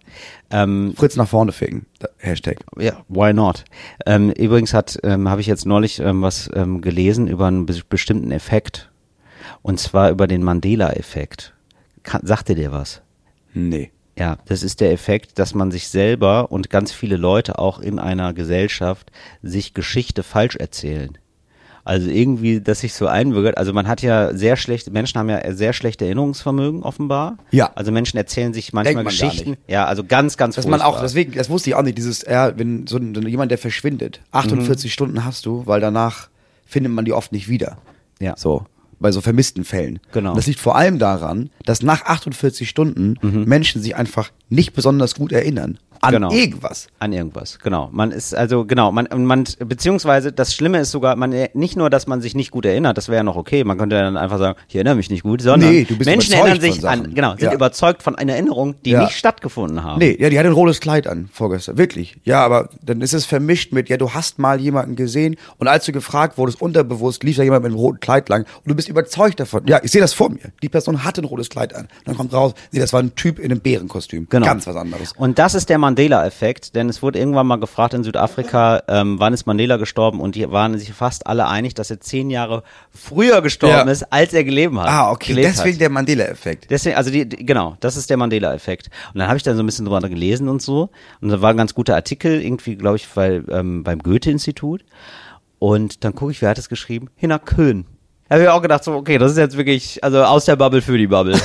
Ähm, Fritz nach vorne ficken. Hashtag. Ja, why not? Ähm, übrigens hat, ähm, habe ich jetzt neulich ähm, was ähm, gelesen über einen be bestimmten Effekt. Und zwar über den Mandela-Effekt. Sagt dir der was? Nee. Ja, das ist der Effekt, dass man sich selber und ganz viele Leute auch in einer Gesellschaft sich Geschichte falsch erzählen. Also irgendwie, dass sich so einbürgert. Also man hat ja sehr schlechte, Menschen haben ja sehr schlechte Erinnerungsvermögen offenbar. Ja. Also Menschen erzählen sich manchmal man Geschichten. Ja, also ganz, ganz Dass man auch, deswegen, das wusste ich auch nicht, dieses, ja, wenn so, jemand, der verschwindet, 48 Stunden hast du, weil danach findet man die oft nicht wieder. Ja. So. Bei so vermissten Fällen. Genau. Und das liegt vor allem daran, dass nach 48 Stunden Menschen sich einfach nicht besonders gut erinnern. An Genau. irgendwas. An irgendwas, genau. Man ist also genau, man man beziehungsweise das Schlimme ist sogar, man nicht nur, dass man sich nicht gut erinnert, das wäre ja noch okay. Man könnte ja dann einfach sagen, ich erinnere mich nicht gut, sondern Nee, Menschen erinnern sich an, genau, sind Ja. überzeugt von einer Erinnerung, die Ja. nicht stattgefunden haben. Nee, ja, die hat ein rotes Kleid an, vorgestern. Wirklich. Ja, aber dann ist es vermischt mit, ja, du hast mal jemanden gesehen und als du gefragt wurdest, unterbewusst, lief da jemand mit einem roten Kleid lang und du bist überzeugt davon. Ja, ich sehe das vor mir. Die Person hatte ein rotes Kleid an. Dann kommt raus, nee, das war ein Typ in einem Bärenkostüm. Genau. Ganz was anderes. Und das ist der Mandela-Effekt, denn es wurde irgendwann mal gefragt in Südafrika, ähm, wann ist Mandela gestorben und die waren sich fast alle einig, dass er zehn Jahre früher gestorben Ja. ist, als er gelebt hat. Ah, okay, deswegen hat. der Mandela-Effekt. Deswegen, also die, die, genau, das ist der Mandela-Effekt. Und dann habe ich dann so ein bisschen drüber gelesen und so. Und da war ein ganz guter Artikel, irgendwie, glaube ich, weil, ähm, beim Goethe-Institut. Und dann gucke ich, wer hat es geschrieben? Hinner Köhn. Da habe ich auch gedacht, so, okay, das ist jetzt wirklich, also aus der Bubble für die Bubble.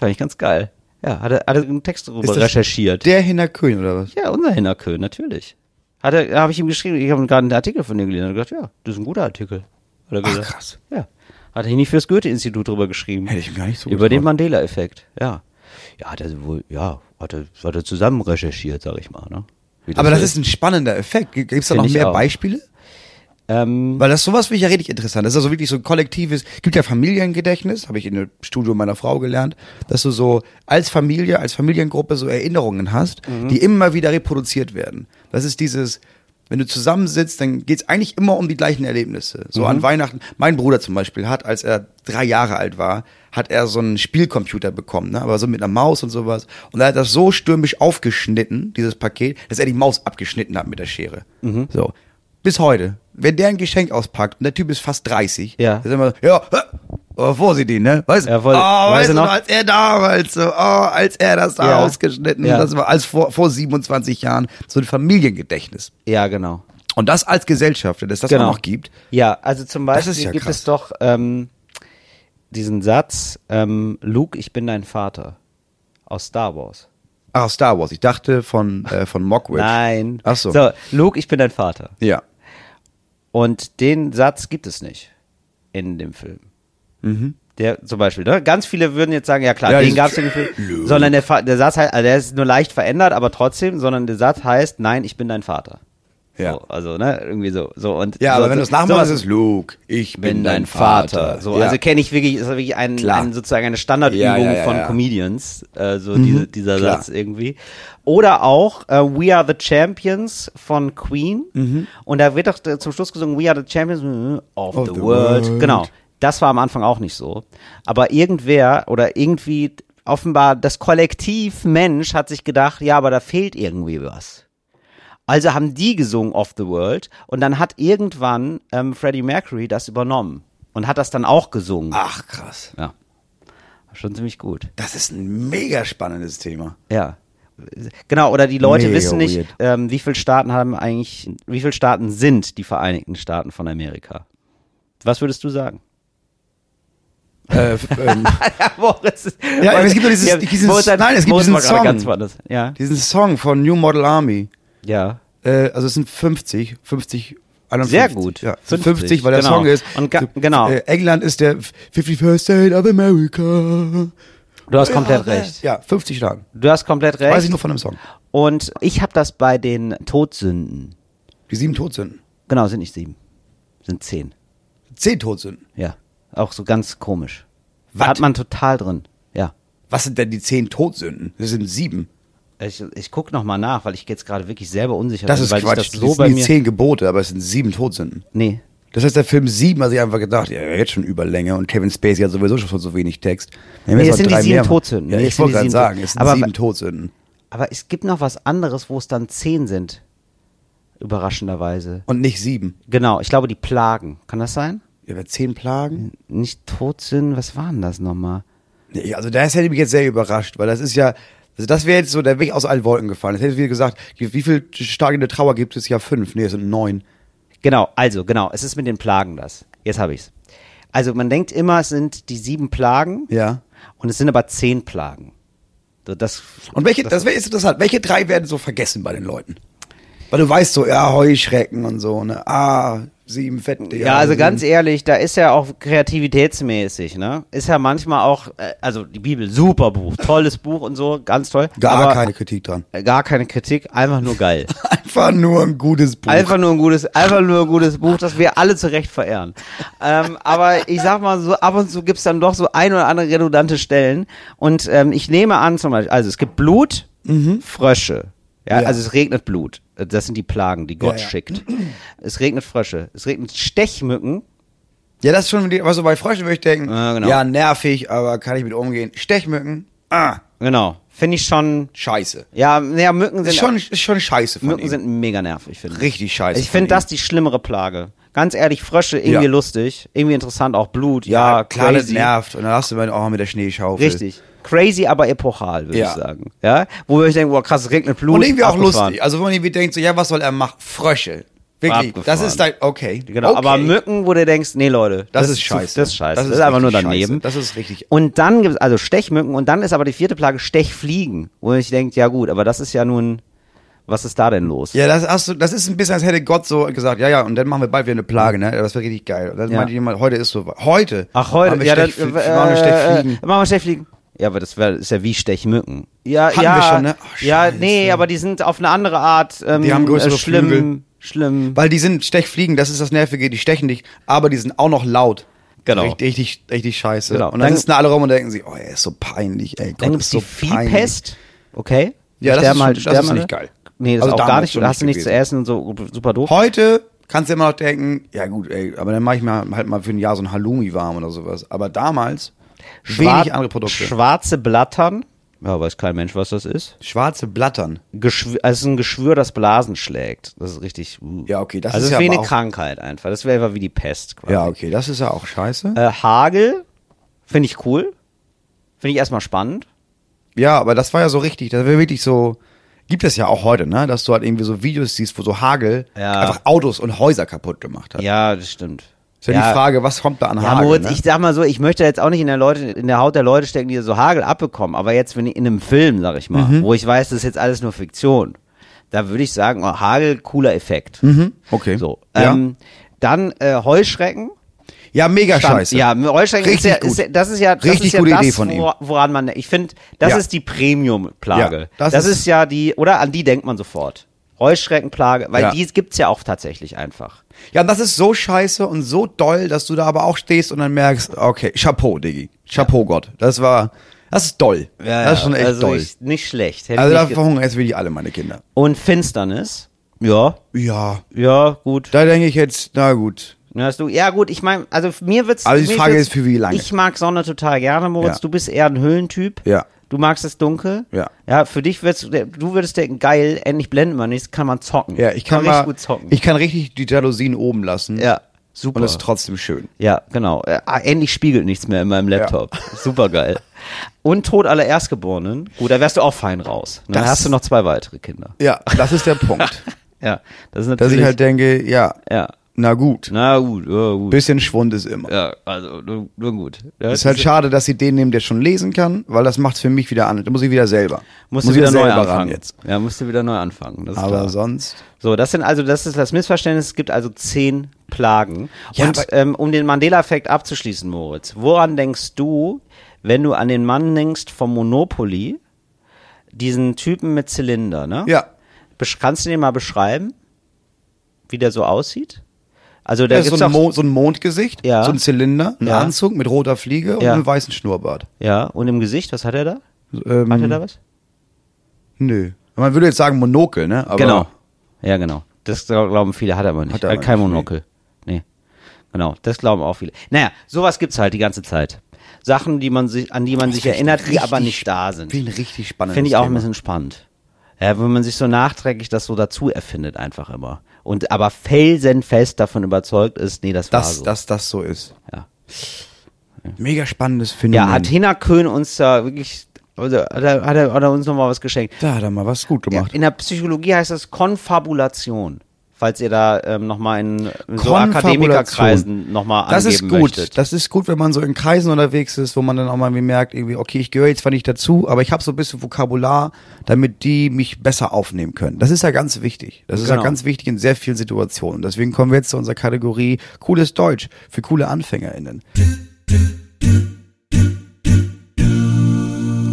Fand ich ganz geil. Ja, hat er, hat er einen Text darüber Ist das recherchiert. Der Hinner Köhn, oder was? ja, unser Hinner Köhn, natürlich. Hat er, habe ich ihm geschrieben, ich habe gerade einen Artikel von dir gelesen und gedacht, ja, das ist ein guter Artikel. Hat er Ach, gesagt. krass. Ja. Hat er nicht fürs Goethe-Institut drüber geschrieben. Hätte ich mir gar nicht so Über den. Mandela-Effekt, ja. Ja, hat er wohl, ja, hat er, hat er zusammen recherchiert, sag ich mal, ne? Wie Aber das ist ein spannender Effekt. Gibt es da noch mehr auch. Beispiele? Ähm, Weil das sowas finde ich ja richtig interessant. Das ist also wirklich so ein kollektives, gibt ja Familiengedächtnis, habe ich in dem Studio meiner Frau gelernt, dass du so als Familie, als Familiengruppe so Erinnerungen hast, Mhm. die immer wieder reproduziert werden. Das ist dieses, wenn du zusammensitzt, dann geht's eigentlich immer um die gleichen Erlebnisse. So Mhm. an Weihnachten, mein Bruder zum Beispiel hat, als er drei Jahre alt war, hat er so einen Spielcomputer bekommen, ne? aber so mit einer Maus und sowas. Und er hat das so stürmisch aufgeschnitten, dieses Paket, dass er die Maus abgeschnitten hat mit der Schere. Mhm. So. Bis heute. Wenn der ein Geschenk auspackt und der Typ ist fast 30, Ja. ist immer so, ja, aber vorsichtig, ne? Weißt, Ja, voll- oh, weißt weißt du noch? als er damals so, oh, als er das da Ja. ausgeschnitten, Ja. das war als vor, vor 27 Jahren, so ein Familiengedächtnis. ja, genau. Und das als Gesellschaft, dass das Genau. auch noch gibt. Ja, also zum Beispiel ja gibt krass. es doch ähm, diesen Satz, ähm, Luke, ich bin dein Vater. Aus Star Wars. Ah, Star Wars. Ich dachte von, äh, von Mockridge. Nein. Ach so. So, Luke, ich bin dein Vater. Ja. Und den Satz gibt es nicht in dem Film. Der zum Beispiel, ne? Ganz viele würden jetzt sagen, ja klar, Ja, den dieses gab's in dem Film. Sondern der, der Satz heißt, also der ist nur leicht verändert, aber trotzdem, sondern der Satz heißt, nein, ich bin dein Vater. Ja. So, also, ne, irgendwie so. so und Ja, so, aber wenn du es nachmachst, sowas- ist es Luke, ich bin dein Vater. So, ja. also kenne ich wirklich, ist wirklich ein, ein sozusagen eine Standardübung Ja, ja, von. Mhm. Comedians, äh, so diese, dieser klar. Satz irgendwie. Oder auch äh, We Are the Champions von Queen. Mhm. Und da wird doch äh, zum Schluss gesungen We Are the Champions äh, of, Of the, the world. world. Genau. Das war am Anfang auch nicht so. Aber irgendwer oder irgendwie offenbar das Kollektiv Mensch hat sich gedacht, ja, aber da fehlt irgendwie was. Also haben die gesungen Off the World und dann hat irgendwann ähm, Freddie Mercury das übernommen und hat das dann auch gesungen. Ach, krass. Ja. Schon ziemlich gut. Das ist ein mega spannendes Thema. Ja. Genau, oder die Leute Mega wissen nicht, ähm, wie viele Staaten haben eigentlich, wie viele Staaten sind die Vereinigten Staaten von Amerika? Was würdest du sagen? Äh, ähm, ja, aber es gibt doch dieses- nein, es gibt Moritz diesen Song. Ja, diesen Song von New Model Army. ja. Äh, also es sind 50, 50, 51. Sehr gut. Ja, 50, 50, weil der genau. Song ist. Und ga- genau. Äh, England ist der 51st State of America. Du hast komplett recht. Ja, 50 Staaten. Du hast komplett recht. Weiß ich nur von dem Song. Und ich habe das bei den Todsünden. Die sieben Todsünden. Genau, sind nicht sieben. Sind zehn. Zehn Todsünden. Ja. Auch so ganz komisch. Was? Hat man total drin. Ja. Was sind denn die zehn Todsünden? Das sind sieben. Ich, ich guck noch mal nach, weil ich jetzt gerade wirklich selber unsicher Das bin, ist weil Quatsch. ich das das so sind bei die mir. zehn Gebote, aber es sind sieben Todsünden. Nee. Das heißt, der Film sieben hat sich einfach gedacht, ja, jetzt schon Überlänge und Kevin Spacey hat sowieso schon so wenig Text. Nee, es sind die sieben mehr. Todsünden. Ja, Nee, ich wollte gerade sagen, es sind Aber- sieben Todsünden. Aber es gibt noch was anderes, wo es dann zehn sind. Überraschenderweise. Und nicht sieben. Genau, ich glaube die Plagen. Kann das sein? Ja, zehn Plagen? Nicht Todsünden, was waren das nochmal? Nee, also das hätte mich jetzt sehr überrascht, weil das ist ja, also das wäre jetzt so der Weg aus allen Wolken gefallen. Das hätte wieder gesagt, wie viele Tage in der Trauer gibt es? Ja, fünf. Nee, es sind neun. Genau, also genau, es ist mit den Plagen das. Jetzt habe ich's. Also man denkt immer, es sind die sieben Plagen Ja. und es sind aber zehn Plagen. So, das, Und welche, das wäre jetzt interessant, welche drei werden so vergessen bei den Leuten? Weil du weißt so, ja, Heuschrecken und so, ne? Ah, sieben fette. ja, also ganz ehrlich, da ist ja auch kreativitätsmäßig, ne? Ist ja manchmal auch, äh, also die Bibel, super Buch, tolles Buch und so, ganz toll. Gar keine Kritik dran. Gar keine Kritik, einfach nur geil. Einfach nur ein gutes Buch. Einfach nur ein gutes, einfach nur ein gutes Buch, das wir alle zu Recht verehren. ähm, aber ich sag mal so, ab und zu gibt's dann doch so ein oder andere redundante Stellen. Und ähm, ich nehme an, zum Beispiel, also es gibt Blut, Frösche. Ja, Ja. also es regnet Blut. Das sind die Plagen, die Gott Ja, ja. schickt. Es regnet Frösche. Es regnet Stechmücken. Ja, das ist schon, was so bei Fröschen würde ich denken, Ja, genau. ja, nervig, aber kann ich mit umgehen. Stechmücken, ah, Genau. Finde ich schon. scheiße. Ja, naja, Mücken sind Ist schon, ist schon scheiße von Mücken ihm. sind mega nervig, finde ich. Richtig scheiße Ich finde das die schlimmere Plage. Ganz ehrlich, Frösche irgendwie Ja. lustig, irgendwie interessant, auch Blut, ja, klar, das crazy. nervt. Und dann hast du mal auch mit der Schneeschaufel. Richtig. Crazy, aber epochal, würde Ja. ich sagen. Ja, wo ich denke, boah, krass, es regnet Blut. Und irgendwie auch abgefahren. lustig. Also, wo man irgendwie denkt, so, ja, was soll er machen? Frösche. Wirklich. Abgefahren. Das ist dein, okay. Genau, okay. aber Mücken, wo du denkst, nee, Leute, Das, ist zu- scheiße. Das ist scheiße. Das ist, Das einfach nur daneben. scheiße. Das ist richtig. Und dann gibt es also Stechmücken und dann ist aber die vierte Plage Stechfliegen, wo ich denke, ja gut, aber das ist ja nun, was ist da denn los? Ja, das hast du, das ist ein bisschen, als hätte Gott so gesagt, ja, ja, und dann machen wir bald wieder eine Plage, ne? Das wird richtig geil. Und dann Ja. meinte jemand, heute ist so, heute. Ach, heute, Machen wir ja, dann, Stechflie- äh, machen wir Stechfliegen. Äh, machen wir Stechfliegen. Ja, aber das wär, ist ja wie Stechmücken. Ja, Hatten ja, wir schon, ne? Ach, ja, nee, aber die sind auf eine andere Art ähm, Die haben größere äh, schlimm, Flügel. Schlimm. Weil die sind Stechfliegen, das ist das Nervige, die stechen dich, aber die sind auch noch laut. Genau. Richtig, richtig, richtig scheiße. Genau. Und dann Dann- sitzen alle rum und denken sich, oh, er ist so peinlich, ey. Gott, Dann gibt's so die peinlich. Viehpest. Okay. Ja, das ist, halt- das sterben ist nicht geil. Nee, das Also ist auch gar nicht. schon Da hast du nicht nichts zu essen und so super doof. Heute kannst du immer noch denken, ja gut, ey, aber dann mache ich mir halt mal für ein Jahr so ein Halloumi warm oder sowas. Aber damals Schwar- wenig andere Produkte. Schwarze Blattern. Ja, weiß kein Mensch, was das ist. Schwarze Blattern. Geschwür, also es ist ein Geschwür, das Blasen schlägt. Das ist richtig. Uh. Ja, okay, das also ist ja wie eine Krankheit einfach. Das wäre wie die Pest quasi. Ja, okay, das ist ja auch scheiße. Äh, Hagel finde ich cool. Finde ich erstmal spannend. Ja, aber das war ja so richtig, das wäre wirklich so, gibt es ja auch heute, ne, dass du halt irgendwie so Videos siehst, wo so Hagel Ja. einfach Autos und Häuser kaputt gemacht hat. Ja, das stimmt. Ist ja, die Frage, was kommt da an Ja, Hagel? Moritz, ne? ich sag mal so, ich möchte jetzt auch nicht in der Leute, in der Haut der Leute stecken, die so Hagel abbekommen, aber jetzt, wenn ich in einem Film, sag ich mal, Mhm. wo ich weiß, das ist jetzt alles nur Fiktion, da würde ich sagen, oh, Hagel, cooler Effekt. okay. So. Ja. Ähm, dann äh, Heuschrecken. Ja, mega Stand- scheiße. Ja, ist Richtig ja, gut. ist, ja- das ist ja, das Richtig ist ja gute das, Idee von ihm. wora- woran man, ich finde, das Ja. ist die Premium-Plage. Ja, das, das ist, ist- ja die, oder an die denkt man sofort. Rollstreckenplage, weil Ja. die gibt's ja auch tatsächlich einfach. Ja, und das ist so scheiße und so doll, dass du da aber auch stehst und dann merkst, okay, Chapeau, Diggi. Chapeau, Gott. Das war, das ist doll. das ist schon echt also doll. Ich, nicht schlecht. Hätte also da verhungern jetzt wirklich alle meine Kinder. Und Finsternis, ja, Ja, ja, gut. da denke ich jetzt, na gut. Ja, hast du, ja gut, ich meine, also mir wird's. Aber die Frage ist, für wie lange? Ich mag Sonne total gerne, Moritz. Ja. Du bist eher ein Höhlentyp. Ja. Du magst es dunkel. Ja. Ja, für dich wird's, du würdest denken, geil, endlich blenden wir nichts, kann man zocken. Ja, ich kann, richtig mal, gut zocken. ich kann richtig die Jalousien oben lassen. ja, super. Und es ist trotzdem schön. ja, genau. Äh, ah, endlich spiegelt nichts mehr in meinem Laptop. Super geil. Und Tod aller Erstgeborenen. Gut, da wärst du auch fein raus. Dann Das- hast du noch zwei weitere Kinder. Ja, das ist der Punkt. Ja, das ist Dass natürlich. ich halt denke, ja, ja. Na gut. Na gut, ja, gut. Bisschen Schwund ist immer. Ja, also nur, nur gut. Ja, Es ist halt schade, dass sie den nehmen, der schon lesen kann, weil das macht's für mich wieder an. Da muss ich wieder selber. musst muss du wieder neu anfangen. jetzt. Ja, musst du wieder neu anfangen. Aber klar. sonst. So, das sind also, das ist das Missverständnis. Es gibt also zehn Plagen. Ja, Und ähm, um den Mandela-Effekt abzuschließen, Moritz, woran denkst du, wenn du an den Mann denkst vom Monopoly, diesen Typen mit Zylinder, ne? Ja. Kannst du den mal beschreiben, wie der so aussieht? Also da ist gibt's so ein, Mo so ein Mondgesicht, Ja. so ein Zylinder, ein Ja. Anzug mit roter Fliege und Ja. einem weißen Schnurrbart. ja, und im Gesicht, was hat er da? Ähm, Hat er da was? Nö. Man würde jetzt sagen Monokel, ne? Aber genau. Ja, genau. Das glaub- glauben viele, hat er aber nicht. Hat er Hat aber kein nicht, Monokel. Nee. Genau, das glauben auch viele. Naja, sowas gibt's halt die ganze Zeit. Sachen, die man sich, an die man sich erinnert, die aber nicht da sind. Finde ich ein richtig Finde ich auch ein Thema. bisschen spannend. Ja, wenn man sich so nachträglich das so dazu erfindet, einfach immer. Und aber felsenfest davon überzeugt ist, nee, das war Dass, so. dass das so ist. Ja. Mega spannendes Phänomen. ja, hat Hena Köhn uns da wirklich, also, hat, er, hat, er, uns nochmal was geschenkt. da hat er mal was gut gemacht. in der Psychologie heißt das Konfabulation. Falls ihr da ähm, nochmal in, so. Akademikerkreisen nochmal Das angeben ist gut. möchtet. Das ist gut, wenn man so in Kreisen unterwegs ist, wo man dann auch mal merkt, irgendwie, okay, ich gehöre jetzt zwar nicht dazu, aber ich habe so ein bisschen Vokabular, damit die mich besser aufnehmen können. Das ist ja ganz wichtig. Das ist ja Genau. ganz wichtig in sehr vielen Situationen. Deswegen kommen wir jetzt zu unserer Kategorie cooles Deutsch für coole AnfängerInnen.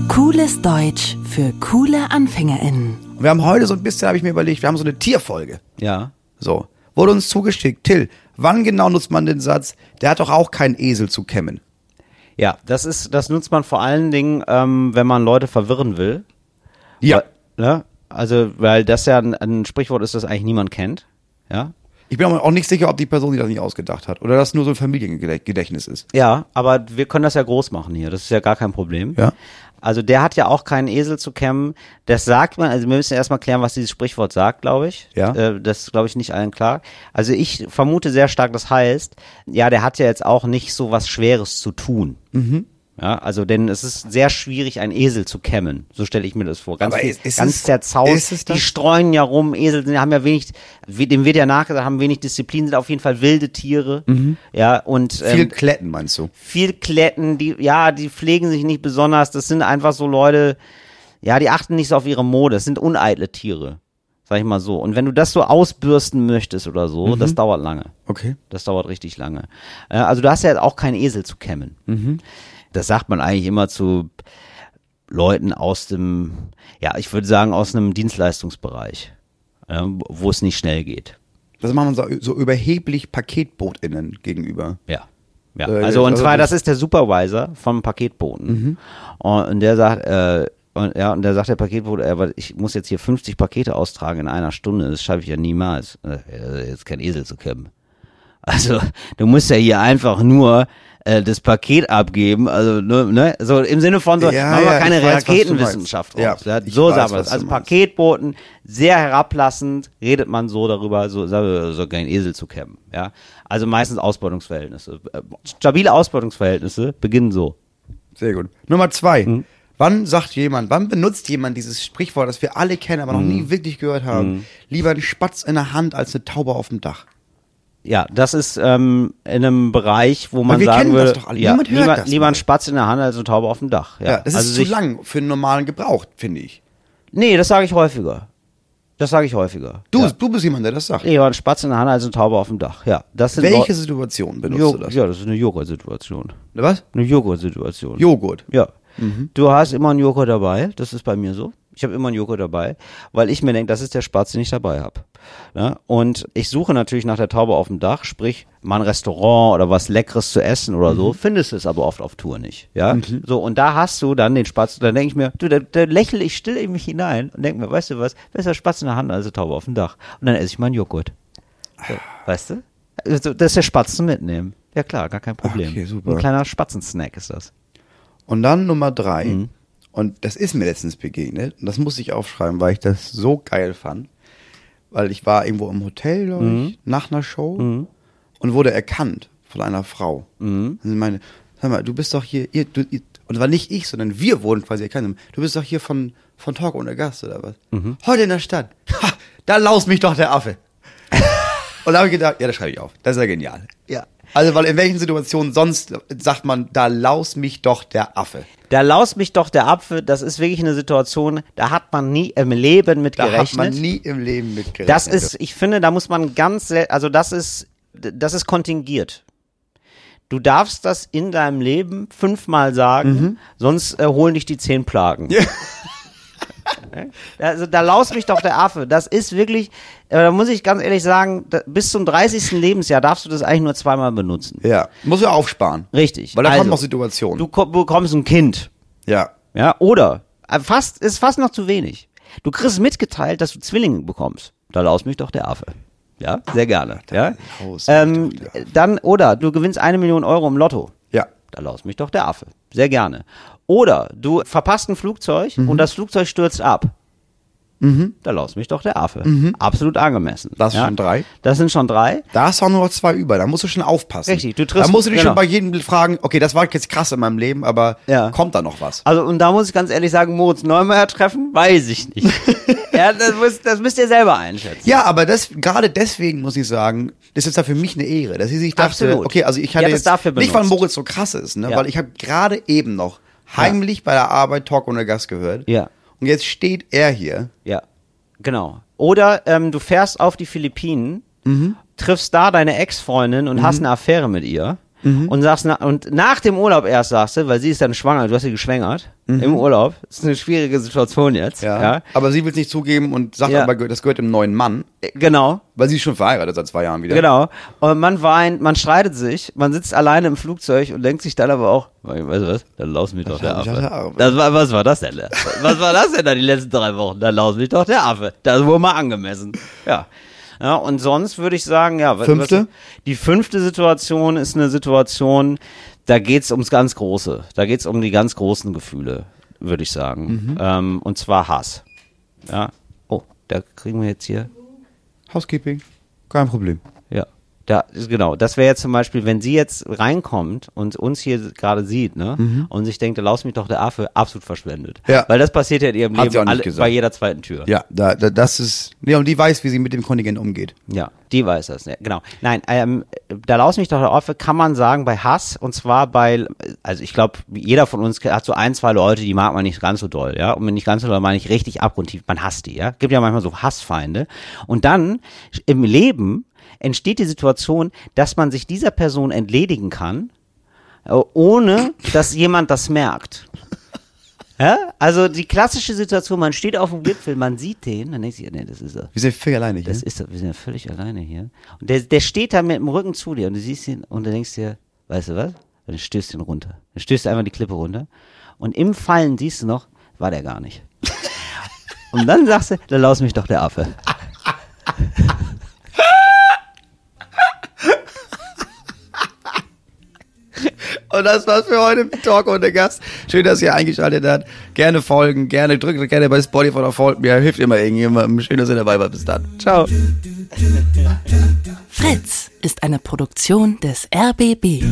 Cooles Deutsch für coole AnfängerInnen. Und wir haben heute so ein bisschen, habe ich mir überlegt, wir haben so eine Tierfolge. ja. So. Wurde uns zugeschickt. Till, wann genau nutzt man den Satz, der hat doch auch keinen Esel zu kämmen? Ja, das ist, das nutzt man vor allen Dingen, ähm, wenn man Leute verwirren will. Ja. Weil, ne? Also, weil das ja ein, ein Sprichwort ist, das eigentlich niemand kennt. Ja. Ich bin aber auch nicht sicher, ob die Person sich das nicht ausgedacht hat oder das nur so ein Familiengedächtnis ist. Ja, aber wir können das ja groß machen hier. Das ist ja gar kein Problem. Ja. Also der hat ja auch keinen Esel zu kämmen. Das sagt man, also wir müssen erstmal klären, was dieses Sprichwort sagt, glaube ich. Ja. Äh, das ist, glaube ich, nicht allen klar. Also ich vermute sehr stark, das heißt, ja, der hat ja jetzt auch nicht so was Schweres zu tun. Mhm. Ja, also denn es ist sehr schwierig, einen Esel zu kämmen. So stelle ich mir das vor. Ganz, viel, ganz es- zerzaust. ist es die streuen ja rum. Esel sind, haben ja wenig, dem wird ja nachgesagt, haben wenig Disziplin, sind auf jeden Fall wilde Tiere. Ja, und ähm, Viel Kletten, meinst du? viel Kletten, die, ja, die pflegen sich nicht besonders. Das sind einfach so Leute, ja, die achten nicht so auf ihre Mode. Das sind uneitle Tiere. Sag ich mal so. Und wenn du das so ausbürsten möchtest oder so, das dauert lange. Okay. Das dauert richtig lange. Äh, also du hast ja auch keinen Esel zu kämmen. Das sagt man eigentlich immer zu Leuten aus dem, ja, ich würde sagen, aus einem Dienstleistungsbereich, äh, wo es nicht schnell geht. Das machen wir so, so überheblich PaketbootInnen gegenüber. Ja. Ja, Äh, also und also zwar, das- ist der Supervisor vom Paketboten. Und der sagt, äh, und, ja, und der sagt der Paketbote, aber ich muss jetzt hier 50 Pakete austragen in einer Stunde, das schaffe ich ja niemals. Äh, jetzt kein Esel zu kämmen. Also, du musst ja hier einfach nur äh, das Paket abgeben, also ne, ne, so im Sinne von so, Ja, machen wir ja, keine weiß, Raketenwissenschaft draus. Ja, so sagen wir es. Also. Paketboten, sehr herablassend, redet man so darüber, so, so, so kein Esel zu kämmen. Ja? Also meistens Ausbeutungsverhältnisse. Äh, Stabile Ausbeutungsverhältnisse beginnen so. Sehr gut. Nummer zwei. Mhm. Wann sagt jemand, wann benutzt jemand dieses Sprichwort, das wir alle kennen, aber noch Mhm. nie wirklich gehört haben? Lieber ein Spatz in der Hand als eine Taube auf dem Dach. Ja, das ist ähm, in einem Bereich, wo man wir sagen kennen das würde, doch alle. ja, Niemand hört lieber, das lieber ein Spatz in der Hand als eine Taube auf dem Dach. Ja, Ja, das also ist zu sich- lang für einen normalen Gebrauch, finde ich. Nee, das sage ich häufiger. Das sage ich häufiger. Du, ja. du bist jemand, der das sagt. Lieber ein Spatz in der Hand als ein Taube auf dem Dach. Ja, das sind Welche Leu- Situation benutzt Jo du das? Ja, das ist eine Joghurt-Situation. Was? Eine Joghurt-Situation. Joghurt. Ja. Du hast immer einen Joghurt dabei, das ist bei mir so. Ich habe immer einen Joghurt dabei, weil ich mir denke, das ist der Spatz, den ich dabei habe. Ja? Und ich suche natürlich nach der Taube auf dem Dach, sprich mal ein Restaurant oder was Leckeres zu essen oder so, findest es aber oft auf Tour nicht. Ja, so und da hast du dann den Spatz. Dann denke ich mir, du, da, da lächle ich still in mich hinein und denke mir, weißt du was, besser Spatz in der Hand als eine Taube auf dem Dach. Und dann esse ich meinen Joghurt. So, weißt du? Also, Das ist der Spatz zum Mitnehmen. Ja klar, gar kein Problem. Okay, super. Ein kleiner Spatzensnack ist das. Und dann Nummer drei. Mhm. Und das ist mir letztens begegnet. Und das muss ich aufschreiben, weil ich das so geil fand. Weil ich war irgendwo im Hotel, glaube Mhm. ich, nach einer Show und wurde erkannt von einer Frau. Mhm. Und sie meine, sag mal, du bist doch hier, ihr, du, ihr, und war nicht ich, sondern wir wurden quasi erkannt. Du bist doch hier von, von Talk ohne Gast oder was? Mhm. Heute in der Stadt. Ha, da laust mich doch der Affe. Und da habe ich gedacht, ja, das schreibe ich auf. Das ist ja genial. Ja. Also, weil in welchen Situationen sonst sagt man, da laus mich doch der Affe. Da laust mich doch der Apfel, das ist wirklich eine Situation, da hat man nie im Leben mit Da gerechnet. hat man nie im Leben mit gerechnet. das ist, ich finde, da muss man ganz, also das ist, das ist kontingiert. Du darfst das in deinem Leben fünfmal sagen, sonst äh, holen dich die zehn Plagen. Ja. Also da laust mich doch der Affe. Das ist wirklich, da muss ich ganz ehrlich sagen, bis zum 30. Lebensjahr darfst du das eigentlich nur zweimal benutzen. Ja, muss ja aufsparen. Richtig. Weil da also, kommen noch Situationen. Du ko- bekommst ein Kind. ja. Ja, oder äh, fast ist fast noch zu wenig. Du kriegst mitgeteilt, dass du Zwillinge bekommst. Da laust mich doch der Affe. Ja, sehr gerne. Ja. laus Ähm, dann oder du gewinnst eine Million Euro im Lotto. Ja. Da laust mich doch der Affe. Sehr gerne. Oder du verpasst ein Flugzeug Mhm. und das Flugzeug stürzt ab. Da laust mich doch der Affe. Absolut angemessen. Mhm. Das sind schon drei. Das sind schon drei. Da hast du auch nur noch zwei über. Da musst du schon aufpassen. Richtig, du triffst- Da musst du dich genau. schon bei jedem fragen, okay, das war jetzt krass in meinem Leben, aber Ja. kommt da noch was? Also, und da muss ich ganz ehrlich sagen, Moritz Neumeier treffen, weiß ich nicht. ja, das, müsst, das müsst ihr selber einschätzen. Ja, aber das, gerade deswegen muss ich sagen, das ist ja für mich eine Ehre, dass sich dachte, Absolut. okay, also ich hatte hat es jetzt, dafür nicht weil. Moritz so krass ist, ne, Ja. weil ich habe gerade eben noch heimlich bei der Arbeit Talk ohne Gast gehört. Ja. Und jetzt steht er hier. Ja, genau. Oder ähm, du fährst auf die Philippinen, triffst da deine Ex-Freundin und hast eine Affäre mit ihr und sagst na, und nach dem Urlaub erst sagst du, weil sie ist dann schwanger, du hast sie geschwängert im Urlaub. Das ist eine schwierige Situation jetzt. Ja, Aber sie will es nicht zugeben und sagt Ja. aber, das gehört dem neuen Mann, Äh, genau. weil sie ist schon verheiratet seit zwei Jahren wieder. Genau. Und man weint, man streitet sich, man sitzt alleine im Flugzeug und denkt sich dann aber auch, weißt du was, dann laus mich doch der Affe. Das war, was war das denn? da? Was war das denn da die letzten drei Wochen? Dann laus mich doch der Affe. Das wohl mal angemessen. Ja. Ja, und sonst würde ich sagen, ja. Fünfte? Was, die fünfte Situation ist eine Situation, da geht's ums ganz Große. Da geht's um die ganz großen Gefühle, würde ich sagen. Ähm, und zwar Hass. Ja. Oh, da kriegen wir jetzt hier Housekeeping, kein Problem. Ja. Da, genau, das wäre jetzt zum Beispiel, wenn sie jetzt reinkommt und uns hier gerade sieht, ne, und sich denkt, laus mich doch der Affe, absolut verschwendet. Ja. Weil das passiert ja in ihrem Hat Leben alle, bei jeder zweiten Tür. Ja, da, da, das ist, ja, und die weiß, wie sie mit dem Kontingent umgeht. Ja, die weiß das, ja, genau. Nein, ähm, da laus mich doch der Affe, kann man sagen, bei Hass, und zwar bei, also ich glaube, jeder von uns hat so ein, zwei Leute, die mag man nicht ganz so doll, ja, und wenn nicht ganz so doll, meine ich richtig abgrundtief, man hasst die, ja. Gibt ja manchmal so Hassfeinde. Und dann, im Leben, entsteht die Situation, dass man sich dieser Person entledigen kann, äh, ohne dass jemand das merkt. Ja? Also die klassische Situation, man steht auf dem Gipfel, man sieht den, dann denkt sich, nee, das ist er. Wir sind völlig alleine hier. Das ist, wir sind ja völlig alleine hier. Und der, der steht da mit dem Rücken zu dir und du siehst ihn und du denkst dir, weißt du was? Und dann stößt ihn runter. Dann stößt du einfach die Klippe runter. Und im Fallen siehst du noch, war der gar nicht. und dann sagst du, dann laus mich doch der Affe. Und das war's für heute mit Talk und der Gast. Schön, dass ihr eingeschaltet habt. Gerne folgen, gerne drückt gerne bei Spotify oder folgt mir. Hilft immer irgendjemandem. Schön, dass ihr dabei wart. Bis dann. Ciao. Fritz ist eine Produktion des RBB.